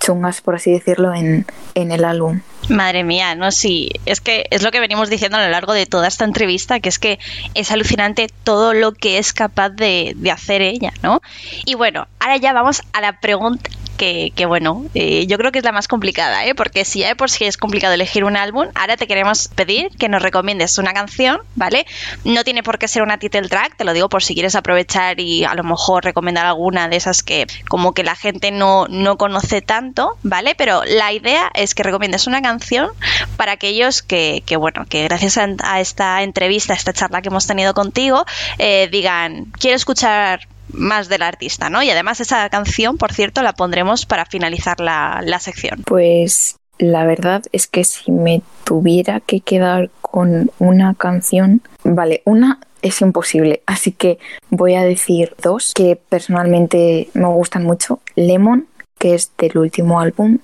chungas, por así decirlo, en, en el álbum. Madre mía, no, sí, es que es lo que venimos diciendo a lo largo de toda esta entrevista, que es que es alucinante todo lo que es capaz de, de hacer ella, ¿no? Y bueno, ahora ya vamos a la pregunta que, bueno, eh, yo creo que es la más complicada, ¿eh? porque si ya por sí es complicado elegir un álbum, ahora te queremos pedir que nos recomiendes una canción, ¿vale? No tiene por qué ser una title track, te lo digo por si quieres aprovechar y a lo mejor recomendar alguna de esas que como que la gente no, no conoce tanto, ¿vale? Pero la idea es que recomiendes una canción para aquellos que, que bueno, que gracias a, esta entrevista, a esta charla que hemos tenido contigo, eh, digan, quiero escuchar más del artista, ¿no? Y además esa canción, por cierto, la pondremos para finalizar la, sección. Pues la verdad es que si me tuviera que quedar con una canción, vale, una es imposible, así que voy a decir dos que personalmente me gustan mucho. Lemon, que es del último álbum,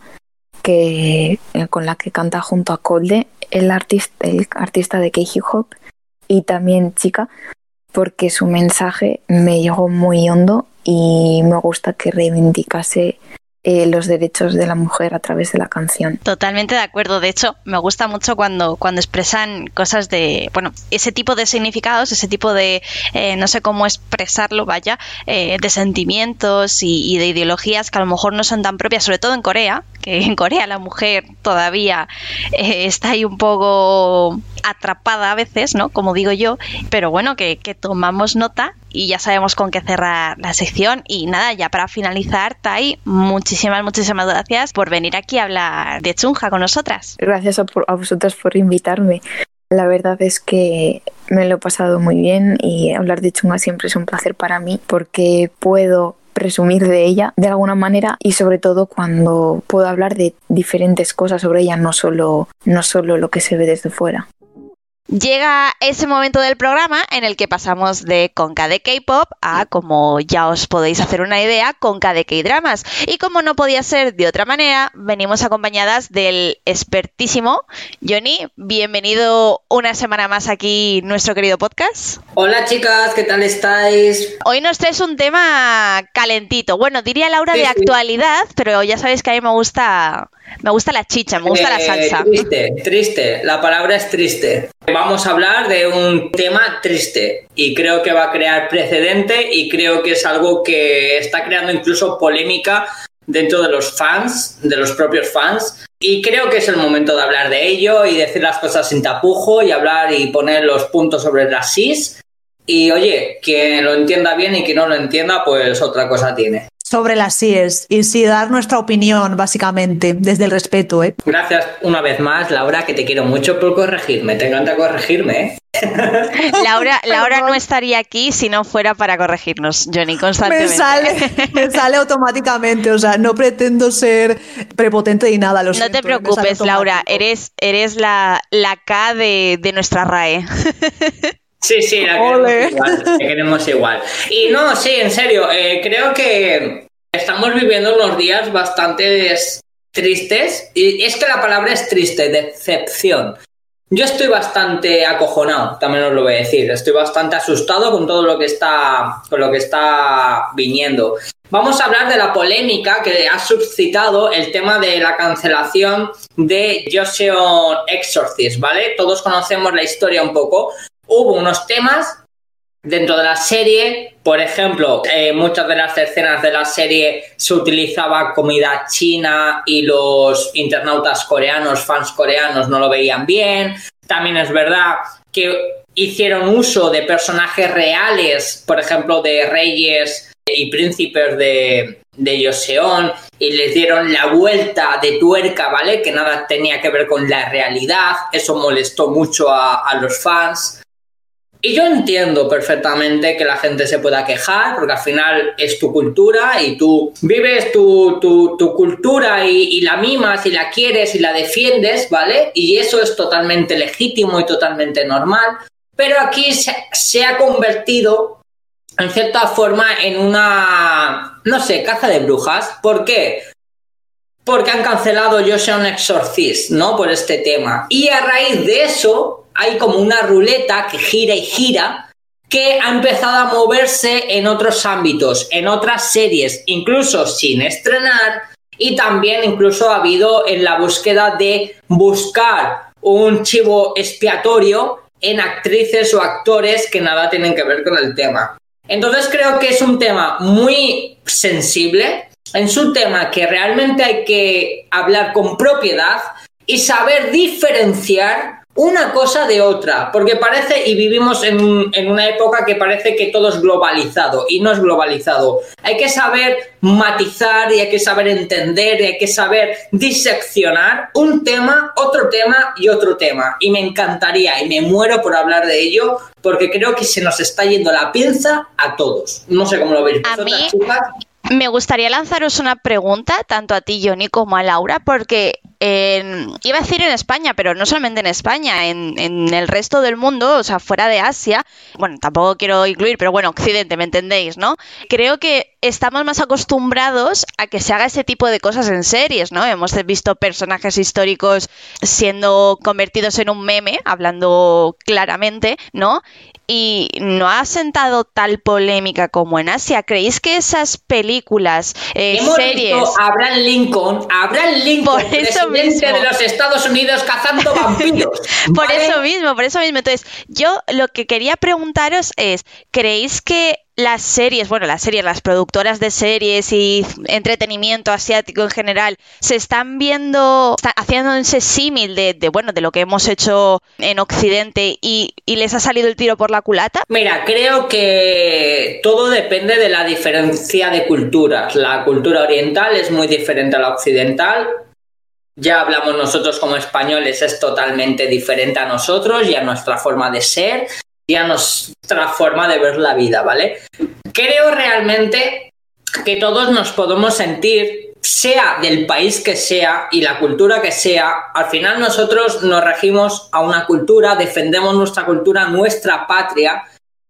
que, eh, con la que canta junto a Colde, el artista, el artista de Keiji Hop, y también Chica, porque su mensaje me llegó muy hondo y me gusta que reivindicase eh, los derechos de la mujer a través de la canción. Totalmente de acuerdo. De hecho, me gusta mucho cuando, cuando expresan cosas de, bueno, ese tipo de significados, ese tipo de, eh, no sé cómo expresarlo, vaya, eh, de sentimientos y, de ideologías que a lo mejor no son tan propias, sobre todo en Corea, que en Corea la mujer todavía está ahí un poco atrapada a veces, ¿no? Como digo yo, pero bueno, que, que tomamos nota y ya sabemos con qué cerrar la sección. Y nada, ya para finalizar, Tai, muchísimas, muchísimas gracias por venir aquí a hablar de Chunja con nosotras. Gracias a, a vosotras por invitarme. La verdad es que me lo he pasado muy bien y hablar de Chunga siempre es un placer para mí porque puedo presumir de ella de alguna manera y sobre todo cuando puedo hablar de diferentes cosas sobre ella, no solo, no solo lo que se ve desde fuera. Llega ese momento del programa en el que pasamos de Conca de K-pop a, como ya os podéis hacer una idea, Conca de K-dramas. Y como no podía ser de otra manera, venimos acompañadas del expertísimo Johnny. Bienvenido una semana más aquí nuestro querido podcast. Hola chicas, ¿qué tal estáis? Hoy nos traes un tema calentito. Bueno, diría Laura de actualidad, pero ya sabéis que a mí me gusta me gusta la chicha, me gusta la eh, salsa. Triste, triste. La palabra es triste. Vamos a hablar de un tema triste y creo que va a crear precedente y creo que es algo que está creando incluso polémica dentro de los fans, de los propios fans. Y creo que es el momento de hablar de ello y decir las cosas sin tapujo y hablar y poner los puntos sobre las SIS. Y oye, quien lo entienda bien y quien no lo entienda, pues otra cosa tiene sobre las SIES y sí dar nuestra opinión, básicamente, desde el respeto. ¿eh? Gracias una vez más, Laura, que te quiero mucho por corregirme. Te encanta corregirme. ¿eh? Laura, Laura no estaría aquí si no fuera para corregirnos, Johnny, constantemente. Me sale, me sale automáticamente, o sea, no pretendo ser prepotente y nada. Lo no te preocupes, Laura, eres, eres la, la K de, de nuestra RAE. Sí, sí, la queremos, igual, la queremos igual. Y no, sí, en serio, eh, creo que estamos viviendo unos días bastante tristes. Y es que la palabra es triste, decepción. Yo estoy bastante acojonado, también os lo voy a decir. Estoy bastante asustado con todo lo que está, con lo que está viniendo. Vamos a hablar de la polémica que ha suscitado el tema de la cancelación de Joseon Exorcist, ¿vale? Todos conocemos la historia un poco, hubo unos temas dentro de la serie, por ejemplo, eh, muchas de las escenas de la serie se utilizaba comida china y los internautas coreanos, fans coreanos, no lo veían bien. También es verdad que hicieron uso de personajes reales, por ejemplo, de reyes y príncipes de, de Yoseon y les dieron la vuelta de tuerca, ¿vale? Que nada tenía que ver con la realidad. Eso molestó mucho a los fans. Y yo entiendo perfectamente que la gente se pueda quejar, porque al final es tu cultura y tú vives tu, cultura y, la mimas y la quieres y la defiendes, ¿vale? Y eso es totalmente legítimo y totalmente normal. Pero aquí se, ha convertido, en cierta forma, en una, no sé, caza de brujas. ¿Por qué? Porque han cancelado Yo soy un exorcist, ¿no? Por este tema. Y a raíz de eso, hay como una ruleta que gira y gira que ha empezado a moverse en otros ámbitos, en otras series, incluso sin estrenar, y también incluso ha habido en la búsqueda de buscar un chivo expiatorio en actrices o actores que nada tienen que ver con el tema. Entonces creo que es un tema muy sensible, es un tema que realmente hay que hablar con propiedad y saber diferenciar una cosa de otra, porque parece, y vivimos en, una época que parece que todo es globalizado, y no es globalizado. Hay que saber matizar y hay que saber entender y hay que saber diseccionar un tema, otro tema y otro tema. Y me encantaría y me muero por hablar de ello, porque creo que se nos está yendo la pinza a todos. No sé cómo lo veis. A mí, me gustaría lanzaros una pregunta, tanto a ti, Johnny, como a Laura, porque iba a decir en España, pero no solamente en España, en, en, el resto del mundo, o sea, fuera de Asia, bueno, tampoco quiero incluir, pero bueno, Occidente, ¿me entendéis, no? Creo que estamos más acostumbrados a que se haga ese tipo de cosas en series, ¿no? Hemos visto personajes históricos siendo convertidos en un meme, hablando claramente, ¿no? Y no ha sentado tal polémica como en Asia. ¿Creéis que esas películas, eh, Hemos series... Visto a Abraham Lincoln, Abraham Lincoln, por eso presidente de los Estados Unidos cazando vampiros. por eso mismo, por eso mismo. Entonces, yo lo que quería preguntaros es, ¿creéis que las series, bueno, las series, las productoras de series y entretenimiento asiático en general, se están viendo, están haciendo ese símil de, bueno, de lo que hemos hecho en Occidente y, y, les ha salido el tiro por la culata? Mira, creo que todo depende de la diferencia de culturas. La cultura oriental es muy diferente a la occidental. Ya hablamos nosotros como españoles, es totalmente diferente a nosotros y a nuestra forma de ser nuestra forma de ver la vida, ¿vale? Creo realmente que todos nos podemos sentir, sea del país que sea y la cultura que sea, al final nosotros nos regimos a una cultura, defendemos nuestra cultura, nuestra patria,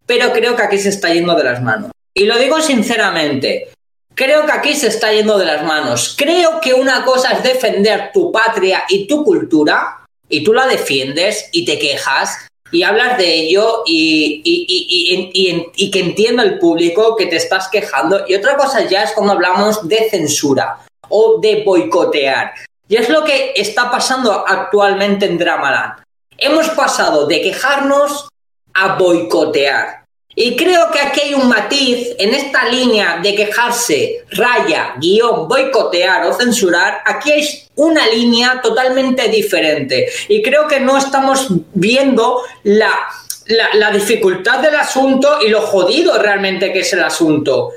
pero creo que aquí se está yendo de las manos. Y lo digo sinceramente, creo que aquí se está yendo de las manos. Creo que una cosa es defender tu patria y tu cultura, y tú la defiendes y te quejas, y hablas de ello y, y, que entienda el público que te estás quejando. Y otra cosa ya es cuando hablamos de censura o de boicotear. Y es lo que está pasando actualmente en Dramaland. Hemos pasado de quejarnos a boicotear. Y creo que aquí hay un matiz en esta línea de quejarse, raya, guion, boicotear o censurar. Aquí hay una línea totalmente diferente. Y creo que no estamos viendo la, la, la dificultad del asunto y lo jodido realmente que es el asunto.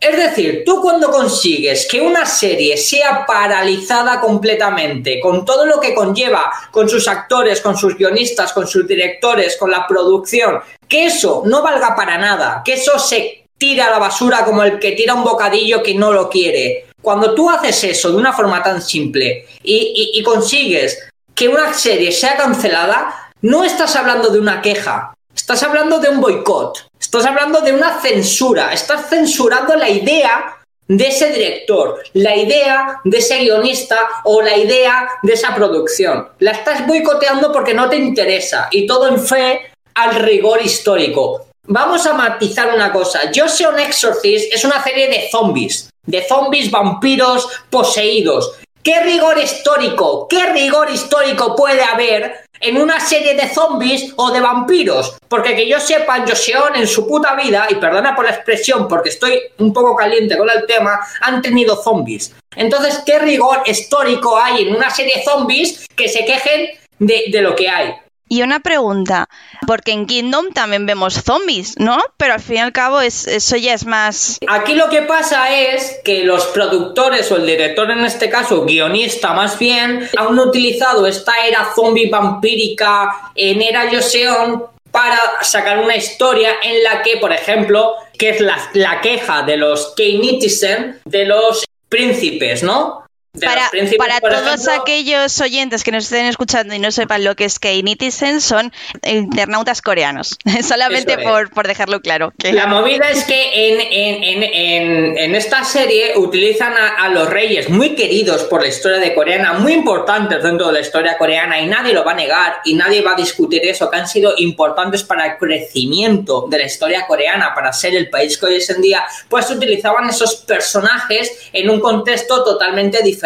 Es decir, tú cuando consigues que una serie sea paralizada completamente, con todo lo que conlleva, con sus actores, con sus guionistas, con sus directores, con la producción, que eso no valga para nada, que eso se tira a la basura como el que tira un bocadillo que no lo quiere. Cuando tú haces eso de una forma tan simple y, y consigues que una serie sea cancelada, no estás hablando de una queja, estás hablando de un boicot. Estás hablando de una censura, estás censurando la idea de ese director, la idea de ese guionista o la idea de esa producción. La estás boicoteando porque no te interesa y todo en fe al rigor histórico. Vamos a matizar una cosa. Joseon Exorcist es una serie de zombies, de zombies vampiros poseídos. ¿Qué rigor histórico, qué rigor histórico puede haber en una serie de zombies o de vampiros. Porque que yo sepa, Joseon en su puta vida, y perdona por la expresión porque estoy un poco caliente con el tema, han tenido zombies. Entonces, ¿qué rigor histórico hay en una serie de zombies que se quejen de, de lo que hay? Y una pregunta, porque en Kingdom también vemos zombies, ¿no? Pero al fin y al cabo es, eso ya es más... Aquí lo que pasa es que los productores o el director en este caso, guionista más bien, han utilizado esta era zombie vampírica en era Joseon para sacar una historia en la que, por ejemplo, que es la, la queja de los K-Nitizen, de los príncipes, ¿no? Para, para todos aquellos oyentes que nos estén escuchando y no sepan lo que es K-Nitizen, son internautas coreanos. Solamente por, por, dejarlo claro. La movida es que en, en, en, en esta serie utilizan a, a, los reyes muy queridos por la historia de coreana, muy importantes dentro de la historia coreana, y nadie lo va a negar y nadie va a discutir eso, que han sido importantes para el crecimiento de la historia coreana, para ser el país que hoy es en día, pues utilizaban esos personajes en un contexto totalmente diferente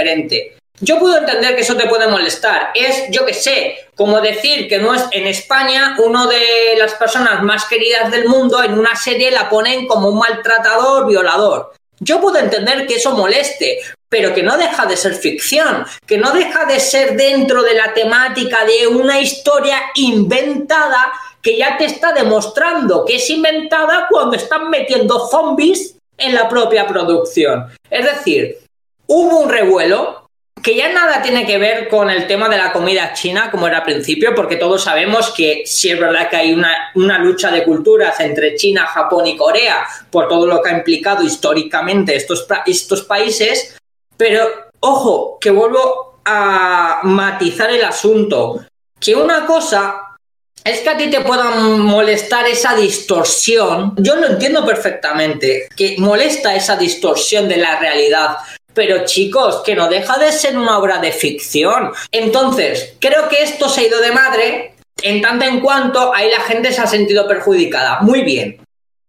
Yo puedo entender que eso te puede molestar. Es, yo que sé, como decir que no es en España uno de las personas más queridas del mundo en una serie la ponen como un maltratador, violador. Yo puedo entender que eso moleste, pero que no deja de ser ficción, que no deja de ser dentro de la temática de una historia inventada que ya te está demostrando que es inventada cuando están metiendo zombies en la propia producción. Es decir, hubo un revuelo que ya nada tiene que ver con el tema de la comida china como era al principio, porque todos sabemos que sí es verdad que hay una, lucha de culturas entre China, Japón y Corea por todo lo que ha implicado históricamente estos, países, pero ojo, que vuelvo a matizar el asunto, que una cosa es que a ti te pueda molestar esa distorsión. Yo lo entiendo perfectamente, que molesta esa distorsión de la realidad. Pero chicos, que no deja de ser una obra de ficción. Entonces, creo que esto se ha ido de madre en tanto en cuanto ahí la gente se ha sentido perjudicada. Muy bien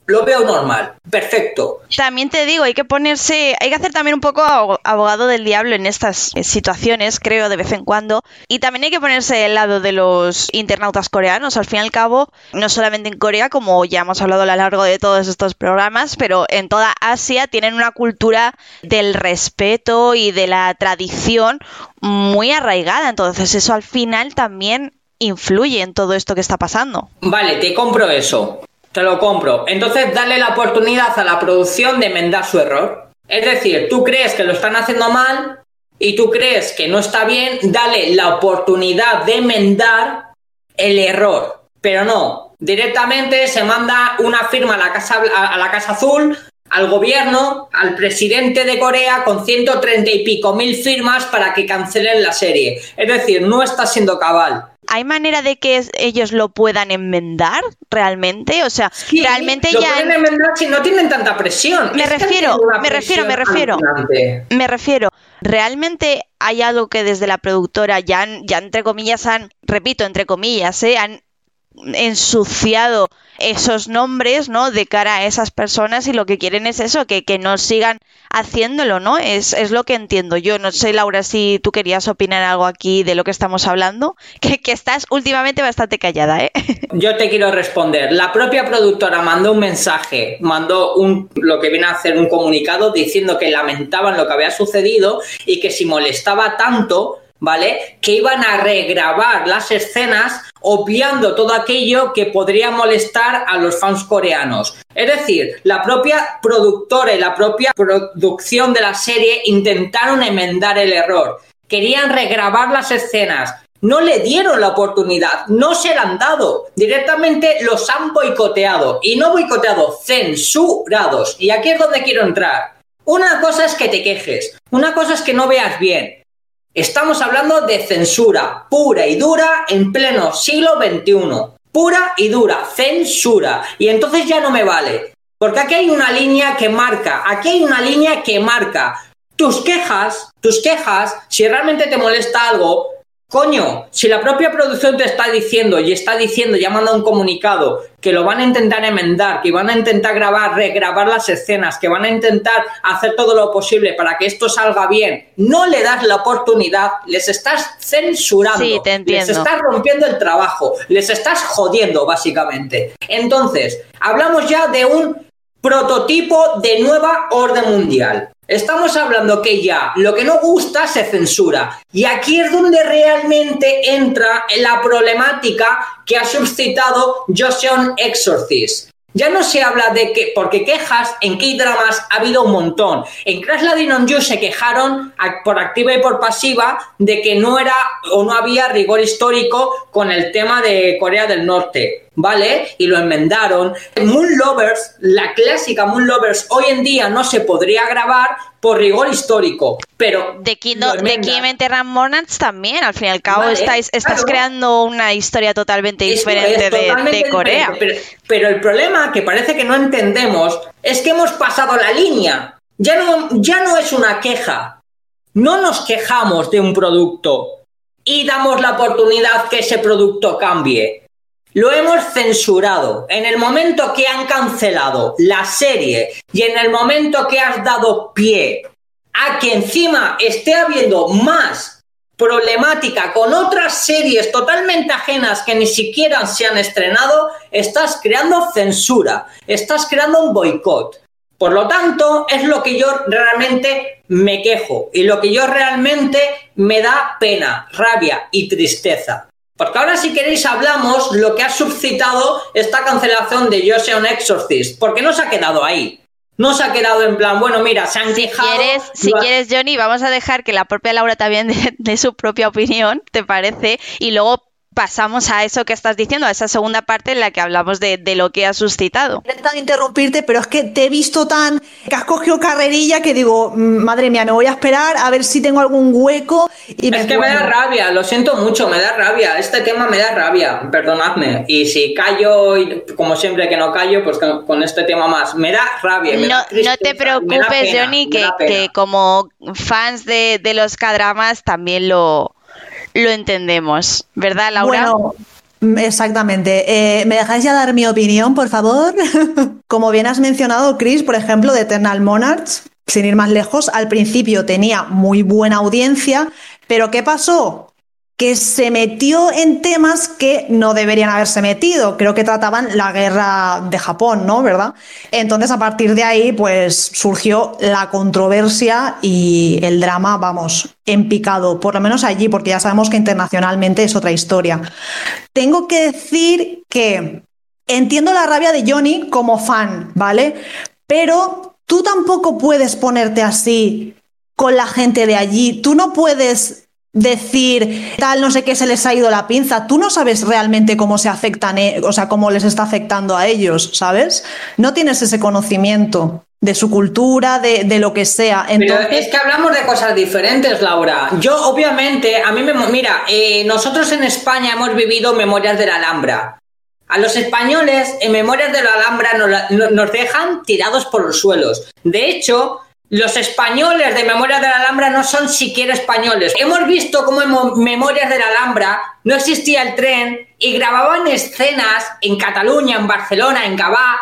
lo veo normal, perfecto. También te digo, hay que ponerse, hay que hacer también un poco abogado del diablo en estas eh, situaciones, creo, de vez en cuando. Y también hay que ponerse del lado de los internautas coreanos. Al fin y al cabo, no solamente en Corea, como ya hemos hablado a lo largo de todos estos programas, pero en toda Asia tienen una cultura del respeto y de la tradición muy arraigada. Entonces, eso al final también influye en todo esto que está pasando. Vale, te compro eso. Te lo compro. Entonces, dale la oportunidad a la producción de enmendar su error. Es decir, tú crees que lo están haciendo mal y tú crees que no está bien, dale la oportunidad de enmendar el error. Pero no, directamente se manda una firma a la Casa, a la casa Azul, al gobierno, al presidente de Corea con 130 y pico mil firmas para que cancelen la serie. Es decir, no está siendo cabal. ¿Hay manera de que ellos lo puedan enmendar realmente? O sea, realmente lo ya. Pueden enmendar si no tienen tanta presión. Me refiero, me refiero, me refiero. Me refiero. ¿Realmente hay algo que desde la productora ya, ya entre comillas han, repito, entre comillas, ¿eh? han ensuciado esos nombres, ¿no? De cara a esas personas y lo que quieren es eso, que, que no sigan haciéndolo, ¿no? Es, es, lo que entiendo yo. No sé, Laura, si tú querías opinar algo aquí de lo que estamos hablando, que, que estás últimamente bastante callada, ¿eh? Yo te quiero responder. La propia productora mandó un mensaje, mandó un, lo que viene a hacer un comunicado diciendo que lamentaban lo que había sucedido y que si molestaba tanto, ¿vale? Que iban a regrabar las escenas obviando todo aquello que podría molestar a los fans coreanos. Es decir, la propia productora y la propia producción de la serie intentaron enmendar el error. Querían regrabar las escenas. No le dieron la oportunidad, no se la han dado. Directamente los han boicoteado. Y no boicoteado, censurados. Y aquí es donde quiero entrar. Una cosa es que te quejes, una cosa es que no veas bien, Estamos hablando de censura pura y dura en pleno siglo XXI. Pura y dura, censura. Y entonces ya no me vale. Porque aquí hay una línea que marca, aquí hay una línea que marca tus quejas, tus quejas, si realmente te molesta algo, Coño, si la propia producción te está diciendo y está diciendo, ya manda un comunicado, que lo van a intentar enmendar, que van a intentar grabar, regrabar las escenas, que van a intentar hacer todo lo posible para que esto salga bien, no le das la oportunidad, les estás censurando, les estás rompiendo el trabajo, les estás jodiendo básicamente. Entonces, hablamos ya de un prototipo de nueva orden mundial. Estamos hablando que ya lo que no gusta se censura. Y aquí es donde realmente entra la problemática que ha suscitado Joseon Exorcist. Ya no se habla de que, porque quejas en K-dramas ha habido un montón. En Crash Landing on You se quejaron por activa y por pasiva de que no era o no había rigor histórico con el tema de Corea del Norte. ¿Vale? Y lo enmendaron. Moon Lovers, la clásica Moon Lovers, hoy en día no se podría grabar por rigor histórico, pero... De Kingdom, de Monarchs también, al fin y al cabo estáis, estás creando una historia totalmente diferente de, Corea. Pero, el problema que parece que no entendemos es que hemos pasado la línea. Ya no, ya no es una queja. No nos quejamos de un producto y damos la oportunidad que ese producto cambie lo hemos censurado. En el momento que han cancelado la serie y en el momento que has dado pie a que encima esté habiendo más problemática con otras series totalmente ajenas que ni siquiera se han estrenado, estás creando censura, estás creando un boicot. Por lo tanto, es lo que yo realmente me quejo y lo que yo realmente me da pena, rabia y tristeza. Porque ahora si queréis hablamos lo que ha suscitado esta cancelación de Yo sea un exorcist, porque no se ha quedado ahí. No se ha quedado en plan, bueno, mira, se han si Quieres, si quieres, Johnny, vamos a dejar que la propia Laura también dé su propia opinión, ¿te parece? Y luego pasamos a eso que estás diciendo, a esa segunda parte en la que hablamos de, lo que has suscitado. Intentado interrumpirte, pero es que te he visto tan que has cogido carrerilla que digo, mm, madre mía, me voy a esperar a ver si tengo algún hueco. Y es que me da rabia, lo siento mucho, me da rabia. Este tema me da rabia, perdonadme. Y si callo, y como siempre que no callo, pues con, este tema más. Me da rabia. no, no te preocupes, Johnny, que, que, como fans de, de los cadramas también lo lo entendemos, ¿verdad, Laura? Bueno, exactamente. Eh, ¿Me dejáis ya dar mi opinión, por favor? Como bien has mencionado, Chris, por ejemplo, de Eternal Monarchs, sin ir más lejos, al principio tenía muy buena audiencia, pero ¿qué pasó? Que se metió en temas que no deberían haberse metido. Creo que trataban la guerra de Japón, ¿no? ¿Verdad? Entonces, a partir de ahí, pues surgió la controversia y el drama, vamos, en picado, por lo menos allí, porque ya sabemos que internacionalmente es otra historia. Tengo que decir que entiendo la rabia de Johnny como fan, ¿vale? Pero tú tampoco puedes ponerte así con la gente de allí. Tú no puedes decir tal no sé qué se les ha ido la pinza, tú no sabes realmente cómo se afectan, eh, o sea, cómo les está afectando a ellos, ¿sabes? No tienes ese conocimiento de su cultura, de, lo que sea. Entonces... es que hablamos de cosas diferentes, Laura. Yo, obviamente, a mí me... Mira, eh, nosotros en España hemos vivido Memorias de la Alhambra. A los españoles, en Memorias de la Alhambra, nos dejan tirados por los suelos. De hecho, los españoles de Memorias de la Alhambra no son siquiera españoles. Hemos visto cómo en Memorias de la Alhambra no existía el tren y grababan escenas en Cataluña, en Barcelona, en Gabá,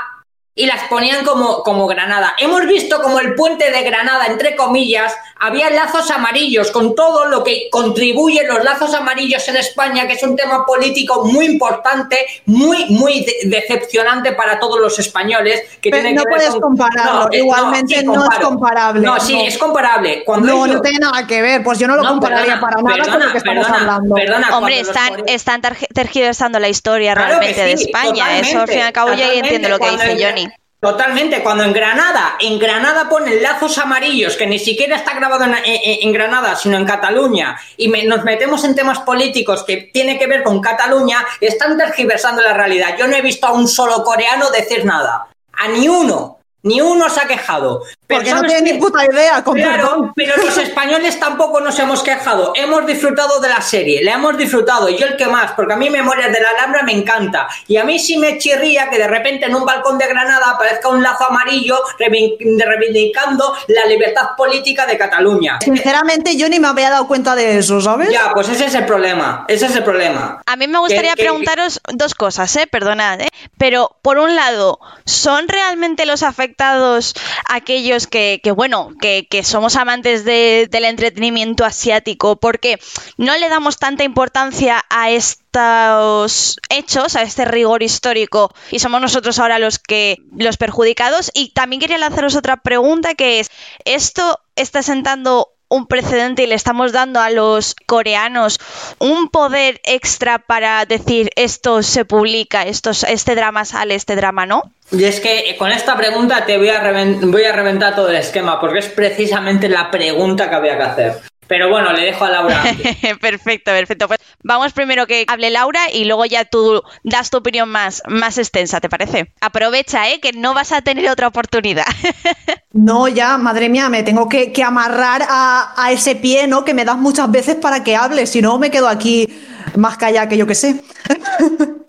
y las ponían como, como Granada. Hemos visto como el puente de Granada, entre comillas, había lazos amarillos con todo lo que contribuye los lazos amarillos en España, que es un tema político muy importante, muy, muy decepcionante para todos los españoles. Que Pero no puedes compararlo, eh, igualmente no, es comparable. No, sí, es comparable. no, no tiene nada que ver, pues yo no lo compararía para nada con lo que estamos hablando. Hombre, están, están tergiversando la historia realmente de España, eso al fin y al cabo ya entiende lo que dice Johnny. Totalmente, cuando en Granada, en Granada ponen lazos amarillos, que ni siquiera está grabado en, Granada, sino en Cataluña, y nos metemos en temas políticos que tiene que ver con Cataluña, están tergiversando la realidad. Yo no he visto a un solo coreano decir nada, a ni uno. Ni uno se ha quejado. Porque no tiene ni puta idea, con claro, Pero los españoles tampoco nos hemos quejado. Hemos disfrutado de la serie, la hemos disfrutado. Y yo el que más, porque a mí Memorias de la Alhambra me encanta. Y a mí sí me chirría que de repente en un balcón de Granada aparezca un lazo amarillo reivindicando la libertad política de Cataluña. Sinceramente, yo ni me había dado cuenta de eso, ¿sabes? Ya, pues ese es el problema. Ese es el problema. A mí me gustaría preguntaros dos cosas, ¿eh? Perdonad, ¿eh? Pero, por un lado, ¿son realmente los afectados aquellos que, bueno, que, somos amantes del entretenimiento asiático, porque no le damos tanta importancia a estos hechos, a este rigor histórico, y somos nosotros ahora los que los perjudicados. Y también quería lanzaros otra pregunta que es, ¿esto está sentando un precedente y le estamos dando a los coreanos un poder extra para decir esto se publica, esto, este drama sale, este drama no? Y es que con esta pregunta te voy a reventar todo el esquema, porque es precisamente la pregunta que había que hacer. Pero bueno, le dejo a Laura. perfecto, perfecto. Pues vamos primero que hable Laura y luego ya tú das tu opinión más, más extensa, ¿te parece? Aprovecha, ¿eh? Que no vas a tener otra oportunidad. no, ya, madre mía, me tengo que, amarrar a, a, ese pie, ¿no? Que me das muchas veces para que hable, si no me quedo aquí más callada que yo que sé.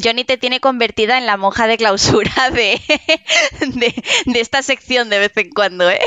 Johnny te tiene convertida en la monja de clausura de, de, esta sección de vez en cuando, ¿eh?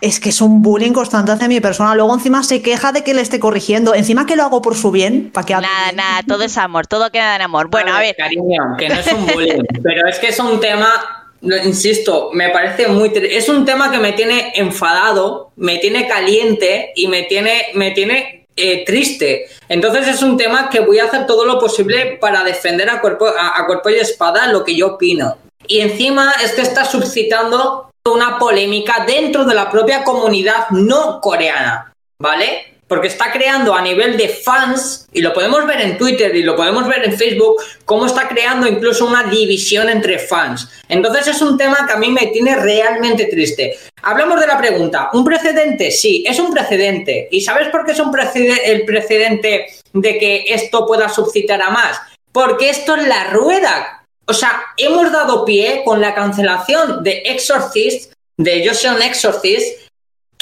Es que es un bullying constante hacia mi persona. Luego encima se queja de que le esté corrigiendo. Encima que lo hago por su bien, para que Nada, nada, todo es amor, todo queda en amor. Bueno, a ver. Cariño, que no es un bullying, pero es que es un tema insisto, me parece muy es un tema que me tiene enfadado, me tiene caliente y me tiene me tiene eh, triste. Entonces es un tema que voy a hacer todo lo posible para defender a cuerpo, a, cuerpo y espada lo que yo opino. Y encima es que está suscitando una polémica dentro de la propia comunidad no coreana, ¿vale? Porque está creando a nivel de fans, y lo podemos ver en Twitter y lo podemos ver en Facebook, cómo está creando incluso una división entre fans. Entonces es un tema que a mí me tiene realmente triste. Hablamos de la pregunta, ¿un precedente? Sí, es un precedente. ¿Y sabes por qué es un el precedente de que esto pueda suscitar a más? Porque esto es la rueda. O sea, hemos dado pie con la cancelación de Exorcist, de Joseon Exorcist,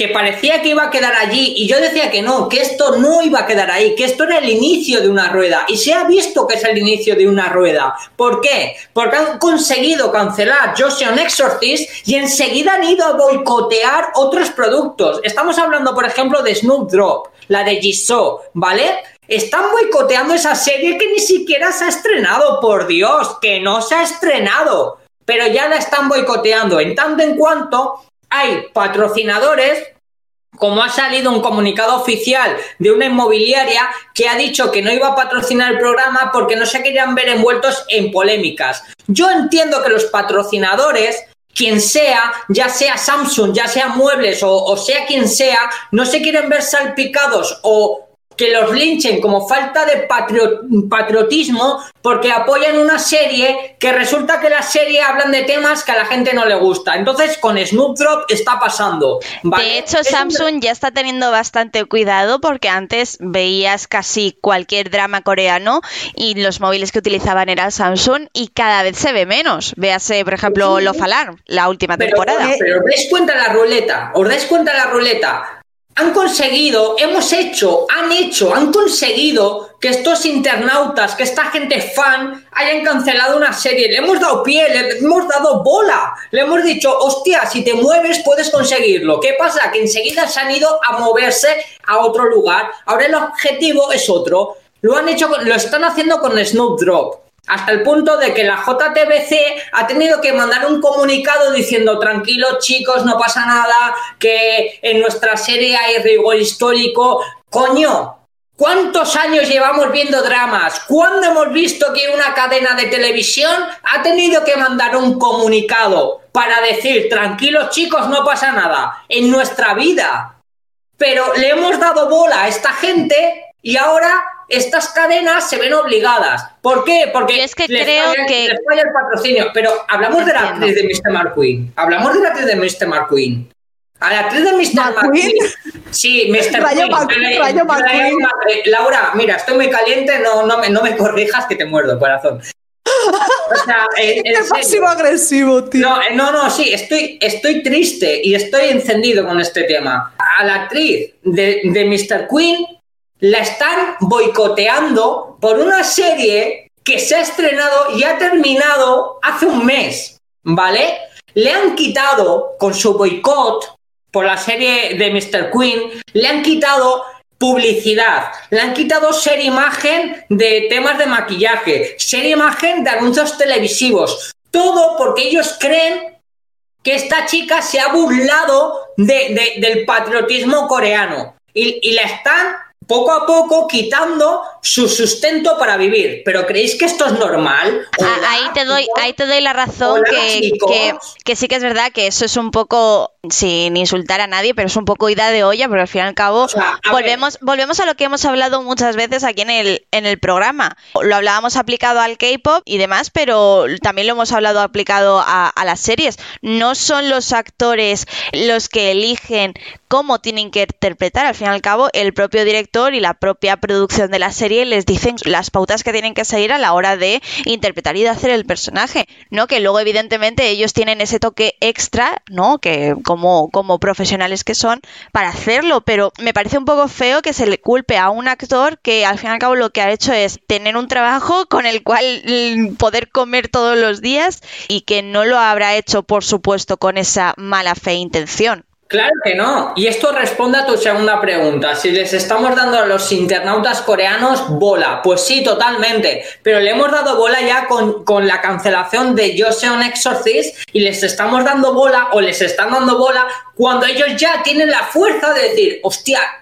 que parecía que iba a quedar allí y yo decía que no, que esto no iba a quedar ahí, que esto era el inicio de una rueda y se ha visto que es el inicio de una rueda. ¿Por qué? Porque han conseguido cancelar Joseon Exorcist y enseguida han ido a boicotear otros productos. Estamos hablando, por ejemplo, de Snoop Drop, la de Jisoo, ¿vale? Están boicoteando esa serie que ni siquiera se ha estrenado, por Dios, que no se ha estrenado, pero ya la están boicoteando en tanto en cuanto hay patrocinadores como ha salido un comunicado oficial de una inmobiliaria que ha dicho que no iba a patrocinar el programa porque no se querían ver envueltos en polémicas. Yo entiendo que los patrocinadores quien sea, ya sea Samsung, ya sea Muebles o, o, sea quien sea, no se quieren ver salpicados o que los linchen como falta de patriotismo porque apoyan una serie que resulta que la serie hablan de temas que a la gente no le gusta. Entonces con Snoop Drop está pasando. De hecho, Samsung ya está teniendo bastante cuidado porque antes veías casi cualquier drama coreano y los móviles que utilizaban eran Samsung y cada vez se ve menos. Véase, por ejemplo, Love Alarm, la última temporada. Pero, os dais cuenta la ruleta, os dais cuenta la ruleta han conseguido, hemos hecho, han hecho, han conseguido que estos internautas, que esta gente fan, hayan cancelado una serie. Le hemos dado pie, le hemos dado bola. Le hemos dicho, hostia, si te mueves puedes conseguirlo. ¿Qué pasa? Que enseguida se han ido a moverse a otro lugar. Ahora el objetivo es otro. Lo han hecho, lo están haciendo con Snoop hasta el punto de que la JTBC ha tenido que mandar un comunicado diciendo tranquilos chicos, no pasa nada, que en nuestra serie hay rigor histórico. Coño, ¿Cuántos años llevamos viendo dramas? ¿Cuándo hemos visto que una cadena de televisión ha tenido que mandar un comunicado para decir, tranquilos chicos, no pasa nada, en nuestra vida? Pero le hemos dado bola a esta gente y ahora estas cadenas se ven obligadas. ¿Por qué? Porque es que creo que les falla el patrocinio. Pero hablamos de la actriz de Mr. McQueen. Hablamos de la actriz de Mr. McQueen. A la actriz de Mr. McQueen. Sí, Mr. Rayo McQueen. Laura, mira, estoy muy caliente, no, no, me, no me corrijas que te muerdo, corazón. O sea, es pasivo agresivo, tío. No, eh, no, no, sí, estoy, estoy triste y estoy encendido con este tema. A la actriz de, de Mr. Queen la están boicoteando por una serie que se ha estrenado y ha terminado hace un mes, ¿vale? Le han quitado con su boicot por la serie de Mr. Queen, le han quitado publicidad, le han quitado ser imagen de temas de maquillaje, ser imagen de anuncios televisivos, todo porque ellos creen que esta chica se ha burlado del patriotismo coreano y la están poco a poco quitando su sustento para vivir. ¿Pero creéis que esto es normal? Ah, ahí, te doy, ahí te doy la razón que, que, sí que es verdad que eso es un poco, sin insultar a nadie, pero es un poco ida de olla, pero al fin y al cabo volvemos, volvemos a lo que hemos hablado muchas veces aquí en el, en el programa. Lo hablábamos aplicado al K-pop y demás, pero también lo hemos hablado aplicado a, a las series. No son los actores los que eligen cómo tienen que interpretar. Al fin y al cabo, el propio director y la propia producción de la serie les dicen las pautas que tienen que seguir a la hora de interpretar y de hacer el personaje, ¿no? Que luego, evidentemente, ellos tienen ese toque extra, ¿no? Que como, como profesionales que son, para hacerlo, pero me parece un poco feo que se le culpe a un actor que al fin y al cabo lo que ha hecho es tener un trabajo con el cual mm, poder comer todos los días y que no lo habrá hecho, por supuesto, con esa mala fe e intención. Claro que no. Y esto responde a tu segunda pregunta. Si les estamos dando a los internautas coreanos bola, pues sí, totalmente. Pero le hemos dado bola ya con, con la cancelación de Yo sé un exorcist y les estamos dando bola o les están dando bola cuando ellos ya tienen la fuerza de decir, hostia,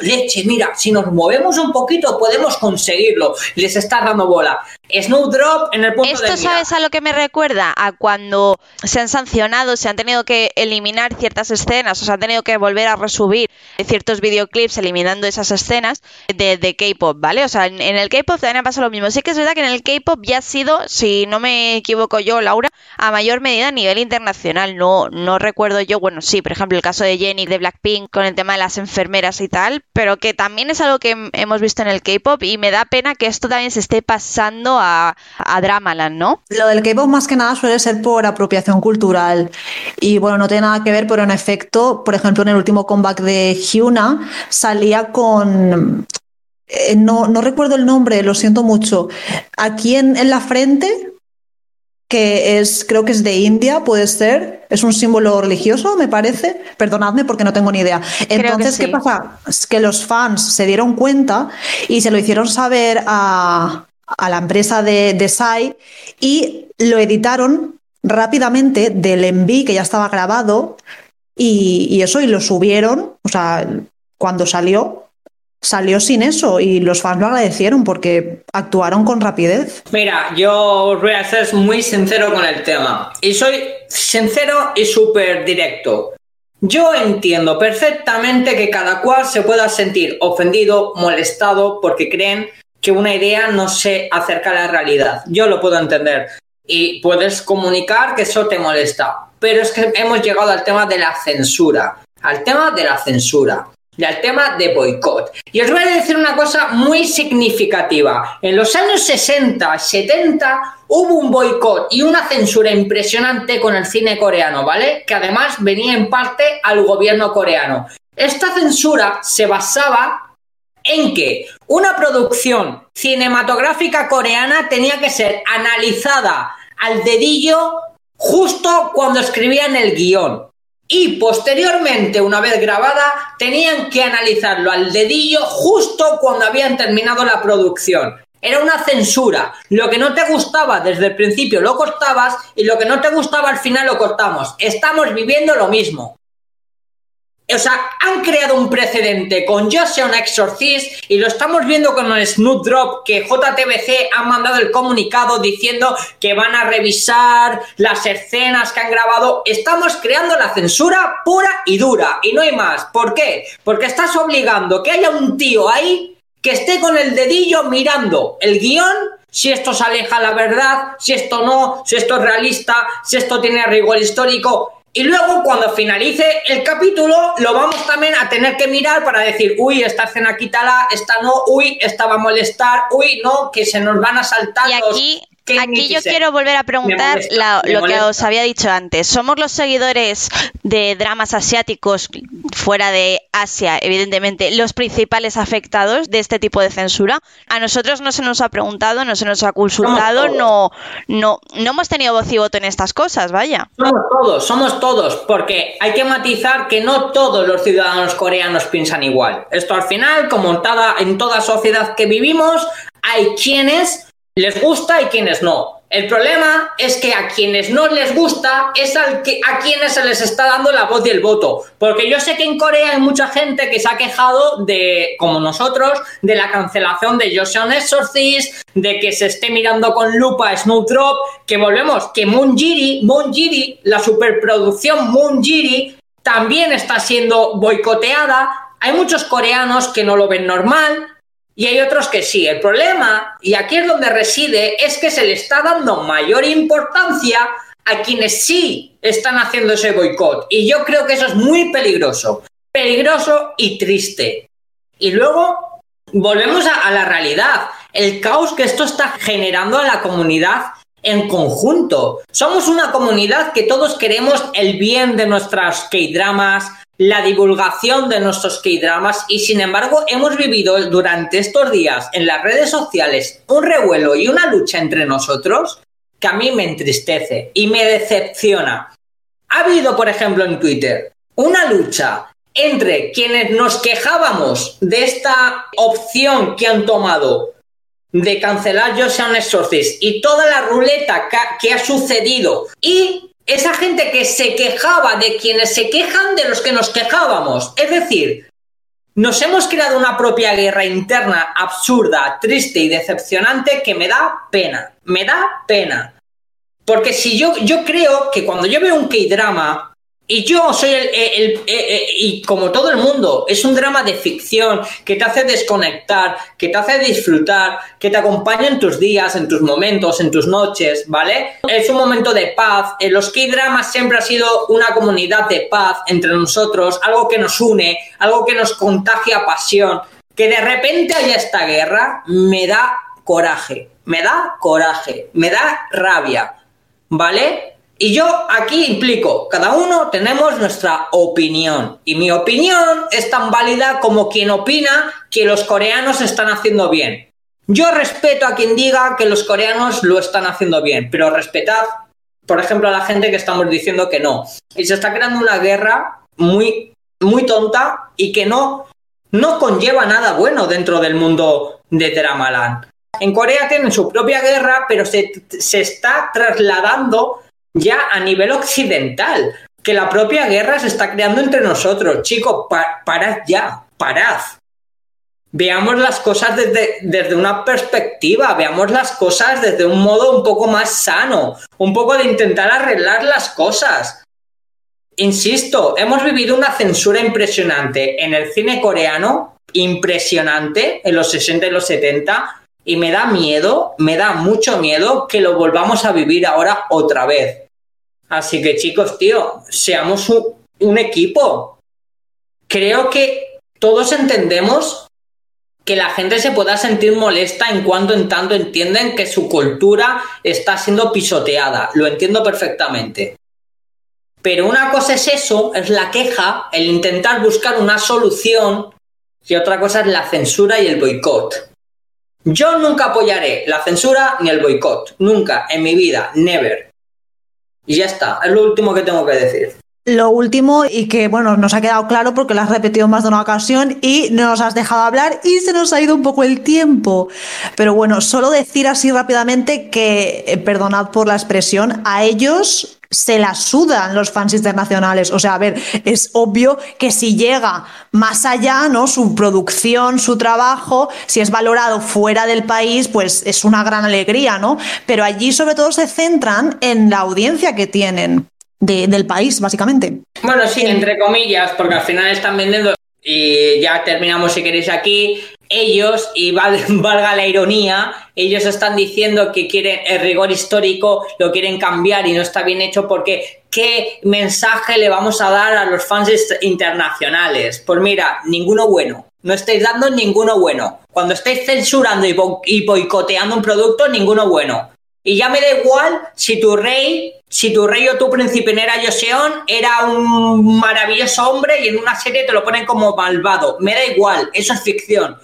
leche, mira, si nos movemos un poquito podemos conseguirlo. Les está dando bola. Snowdrop en el punto Esto, ¿sabes a lo que me recuerda? A cuando se han sancionado, se han tenido que eliminar ciertas escenas, o se han tenido que volver a resubir ciertos videoclips eliminando esas escenas de, de K-pop, ¿vale? O sea, en, el K-pop también ha pasado lo mismo. Sí que es verdad que en el K-pop ya ha sido, si no me equivoco yo, Laura, a mayor medida a nivel internacional. No, no recuerdo yo, bueno, sí, por ejemplo, el caso de Jenny de Blackpink con el tema de las enfermeras y tal, pero que también es algo que hemos visto en el K-pop y me da pena que esto también se esté pasando a, a Dramaland, ¿no? Lo del K-pop más que nada suele ser por apropiación cultural y bueno, no tiene nada que ver, pero en efecto, por ejemplo, en el último comeback de Hyuna salía con eh, no, no, recuerdo el nombre, lo siento mucho. Aquí en, en, la frente que es, creo que es de India, puede ser, es un símbolo religioso, me parece. Perdonadme porque no tengo ni idea. Entonces, ¿qué pasa? Es que los fans se dieron cuenta y se lo hicieron saber a, a la empresa de, de Sai y lo editaron rápidamente del enví que ya estaba grabado y, y eso, y lo subieron, o sea, cuando salió, salió sin eso y los fans lo agradecieron porque actuaron con rapidez. Mira, yo voy a ser muy sincero con el tema y soy sincero y súper directo. Yo entiendo perfectamente que cada cual se pueda sentir ofendido, molestado porque creen que una idea no se acerca a la realidad. Yo lo puedo entender y puedes comunicar que eso te molesta. Pero es que hemos llegado al tema de la censura. Al tema de la censura al tema de boicot. Y os voy a decir una cosa muy significativa. En los años 60, 70 hubo un boicot y una censura impresionante con el cine coreano, ¿vale? Que además venía en parte al gobierno coreano. Esta censura se basaba en que una producción cinematográfica coreana tenía que ser analizada al dedillo justo cuando escribían el guion y posteriormente, una vez grabada, tenían que analizarlo al dedillo justo cuando habían terminado la producción. Era una censura. Lo que no te gustaba desde el principio lo cortabas y lo que no te gustaba al final lo cortamos. Estamos viviendo lo mismo o sea, han creado un precedente con un Exorcist y lo estamos viendo con el Snoop Drop que JTBC ha mandado el comunicado diciendo que van a revisar las escenas que han grabado. Estamos creando la censura pura y dura y no hay más. ¿Por qué? Porque estás obligando que haya un tío ahí que esté con el dedillo mirando el guion si esto se aleja la verdad, si esto no, si esto es realista, si esto tiene rigor histórico. Y luego, cuando finalice el capítulo, lo vamos también a tener que mirar para decir, uy, esta escena quítala, esta no, uy, esta va a molestar, uy, no, que se nos van a saltar y aquí, Aquí yo quiero volver a preguntar lo que os había dicho antes. ¿Somos los seguidores de dramas asiáticos fuera de Asia, evidentemente, los principales afectados de este tipo de censura? A nosotros no se nos ha preguntado, no se nos ha consultado, no, no, no hemos tenido voz y voto en estas cosas, vaya. Somos todos, somos todos, porque hay que matizar que no todos los ciudadanos coreanos piensan igual. Esto al final, como en toda sociedad que vivimos, hay quienes les gusta y quienes no. El problema es que a quienes no les gusta es al que, a quienes se les está dando la voz y el voto. Porque yo sé que en Corea hay mucha gente que se ha quejado de, como nosotros, de la cancelación de Joseon Exorcist, de que se esté mirando con lupa Snowdrop, que volvemos, que Moonjiri, Moonjiri, la superproducción Moonjiri, también está siendo boicoteada. Hay muchos coreanos que no lo ven normal, y hay otros que sí. El problema, y aquí es donde reside, es que se le está dando mayor importancia a quienes sí están haciendo ese boicot. Y yo creo que eso es muy peligroso. Peligroso y triste. Y luego volvemos a, la realidad. El caos que esto está generando a la comunidad en conjunto. Somos una comunidad que todos queremos el bien de nuestras K-dramas, la divulgación de nuestros K-dramas y sin embargo hemos vivido durante estos días en las redes sociales un revuelo y una lucha entre nosotros que a mí me entristece y me decepciona. Ha habido, por ejemplo, en Twitter una lucha entre quienes nos quejábamos de esta opción que han tomado de cancelar Joseon Exorcist y toda la ruleta que ha sucedido y esa gente que se quejaba de quienes se quejan de los que nos quejábamos. Es decir, nos hemos creado una propia guerra interna absurda, triste y decepcionante que me da pena. Me da pena. Porque si yo, yo creo que cuando yo veo un K-drama, y yo soy el, y como todo el mundo, es un drama de ficción que te hace desconectar, que te hace disfrutar, que te acompaña en tus días, en tus momentos, en tus noches, ¿vale? Es un momento de paz. En los K-dramas siempre ha sido una comunidad de paz entre nosotros, algo que nos une, algo que nos contagia pasión. Que de repente haya esta guerra me da coraje, me da coraje, me da rabia, ¿vale? Y yo aquí implico, cada uno tenemos nuestra opinión. Y mi opinión es tan válida como quien opina que los coreanos están haciendo bien. Yo respeto a quien diga que los coreanos lo están haciendo bien, pero respetad, por ejemplo, a la gente que estamos diciendo que no. Y se está creando una guerra muy, muy tonta y que no, no conlleva nada bueno dentro del mundo de Teramalan. En Corea tienen su propia guerra, pero se, se está trasladando ya a nivel occidental, que la propia guerra se está creando entre nosotros. Chicos, parad ya, parad. Veamos las cosas desde, desde, una perspectiva, veamos las cosas desde un modo un poco más sano, un poco de intentar arreglar las cosas. Insisto, hemos vivido una censura impresionante en el cine coreano, impresionante, en los 60 y los 70, y me da miedo, me da mucho miedo que lo volvamos a vivir ahora otra vez. Así que chicos, tío, seamos un, equipo. Creo que todos entendemos que la gente se pueda sentir molesta en cuanto en tanto entienden que su cultura está siendo pisoteada. Lo entiendo perfectamente. Pero una cosa es eso, es la queja, el intentar buscar una solución, y otra cosa es la censura y el boicot. Yo nunca apoyaré la censura ni el boicot. Nunca, en mi vida, never. Y ya está, es lo último que tengo que decir. Lo último, y que bueno, nos ha quedado claro porque lo has repetido más de una ocasión y nos has dejado hablar y se nos ha ido un poco el tiempo. Pero bueno, solo decir así rápidamente que, eh, perdonad por la expresión, a ellos se la sudan los fans internacionales. O sea, a ver, es obvio que si llega más allá, ¿no? Su producción, su trabajo, si es valorado fuera del país, pues es una gran alegría, ¿no? Pero allí sobre todo se centran en la audiencia que tienen del país, básicamente. Bueno, sí, entre comillas, porque al final están vendiendo y ya terminamos si queréis aquí. Ellos, y valga la ironía, ellos están diciendo que quieren el rigor histórico, lo quieren cambiar y no está bien hecho porque ¿qué mensaje le vamos a dar a los fans internacionales? Pues mira, ninguno bueno. No estáis dando ninguno bueno. Cuando estáis censurando y boicoteando un producto, ninguno bueno. Y ya me da igual si tu rey, si tu rey o tu príncipe era Joseon, era un maravilloso hombre y en una serie te lo ponen como malvado. Me da igual, eso es ficción.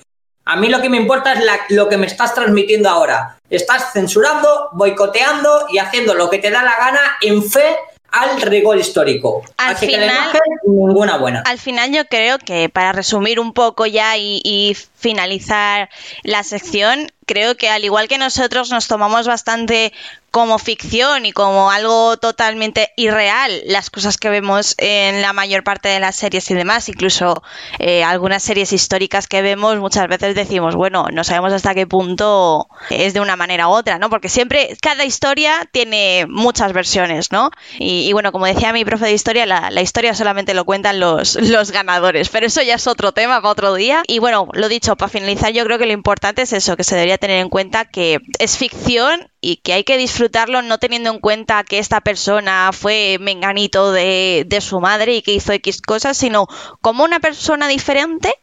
A mí lo que me importa es lo que me estás transmitiendo ahora. Estás censurando, boicoteando y haciendo lo que te da la gana en fe al rigor histórico. Al final, ninguna buena. Al final yo creo que para resumir un poco ya y, finalizar la sección, creo que al igual que nosotros nos tomamos bastante como ficción y como algo totalmente irreal las cosas que vemos en la mayor parte de las series y demás, incluso eh, algunas series históricas que vemos muchas veces decimos, bueno, no sabemos hasta qué punto es de una manera u otra, ¿no? Porque siempre, cada historia tiene muchas versiones, ¿no? Y, bueno, como decía mi profe de historia, la, la, historia solamente lo cuentan los, los ganadores, pero eso ya es otro tema para otro día. Y bueno, lo dicho, para finalizar, yo creo que lo importante es eso, que se debería tener en cuenta que es ficción y que hay que disfrutarlo no teniendo en cuenta que esta persona fue menganito de, su madre y que hizo X cosas, sino como una persona diferente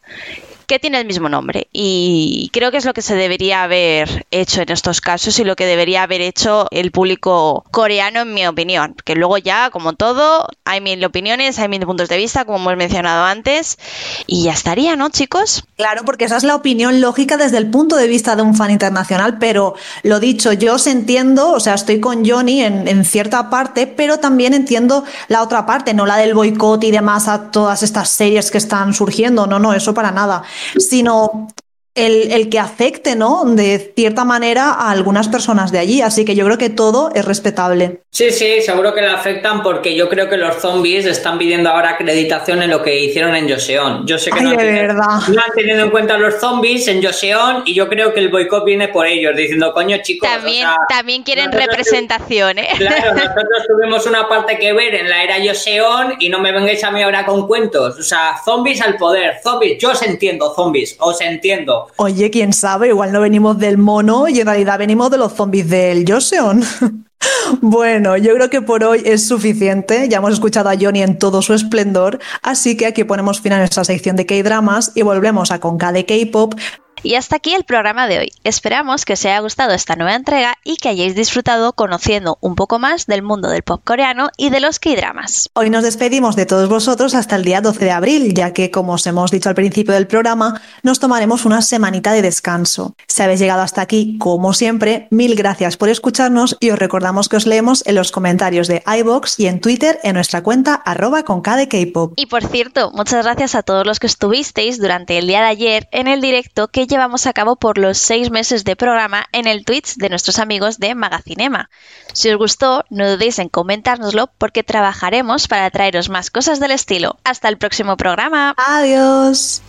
que tiene el mismo nombre. Y creo que es lo que se debería haber hecho en estos casos y lo que debería haber hecho el público coreano, en mi opinión. Que luego ya, como todo, hay mil opiniones, hay mil puntos de vista, como hemos mencionado antes, y ya estaría, ¿no, chicos? Claro, porque esa es la opinión lógica desde el punto de vista de un fan internacional, pero lo dicho, yo os entiendo, o sea, estoy con Johnny en, en cierta parte, pero también entiendo la otra parte, no la del boicot y demás a todas estas series que están surgiendo, no, no, eso para nada sino el, que afecte, ¿no? De cierta manera a algunas personas de allí. Así que yo creo que todo es respetable. Sí, sí, seguro que le afectan porque yo creo que los zombies están pidiendo ahora acreditación en lo que hicieron en Joseon. Yo sé que no, han tenido, no, han tenido, en cuenta los zombies en Joseon y yo creo que el boicot viene por ellos, diciendo, coño, chicos. También, también quieren representación, ¿eh? Claro, nosotros tuvimos una parte que ver en la era Joseon y no me vengáis a mí ahora con cuentos. O sea, zombies al poder, zombies. Yo os entiendo, zombies, os entiendo. Oye, quién sabe, igual no venimos del mono y en realidad venimos de los zombies del Joseon. Bueno, yo creo que por hoy es suficiente. Ya hemos escuchado a Johnny en todo su esplendor, así que aquí ponemos fin a nuestra sección de K-dramas y volvemos a Conca de K-pop y hasta aquí el programa de hoy. Esperamos que os haya gustado esta nueva entrega y que hayáis disfrutado conociendo un poco más del mundo del pop coreano y de los K-dramas. Hoy nos despedimos de todos vosotros hasta el día 12 de abril, ya que, como os hemos dicho al principio del programa, nos tomaremos una semanita de descanso. Si habéis llegado hasta aquí, como siempre, mil gracias por escucharnos y os recordamos que os leemos en los comentarios de iBox y en Twitter en nuestra cuenta arroba con K-pop. Y por cierto, muchas gracias a todos los que estuvisteis durante el día de ayer en el directo que llevamos a cabo por los seis meses de programa en el Twitch de nuestros amigos de Magacinema. Si os gustó, no dudéis en comentárnoslo porque trabajaremos para traeros más cosas del estilo. Hasta el próximo programa. Adiós.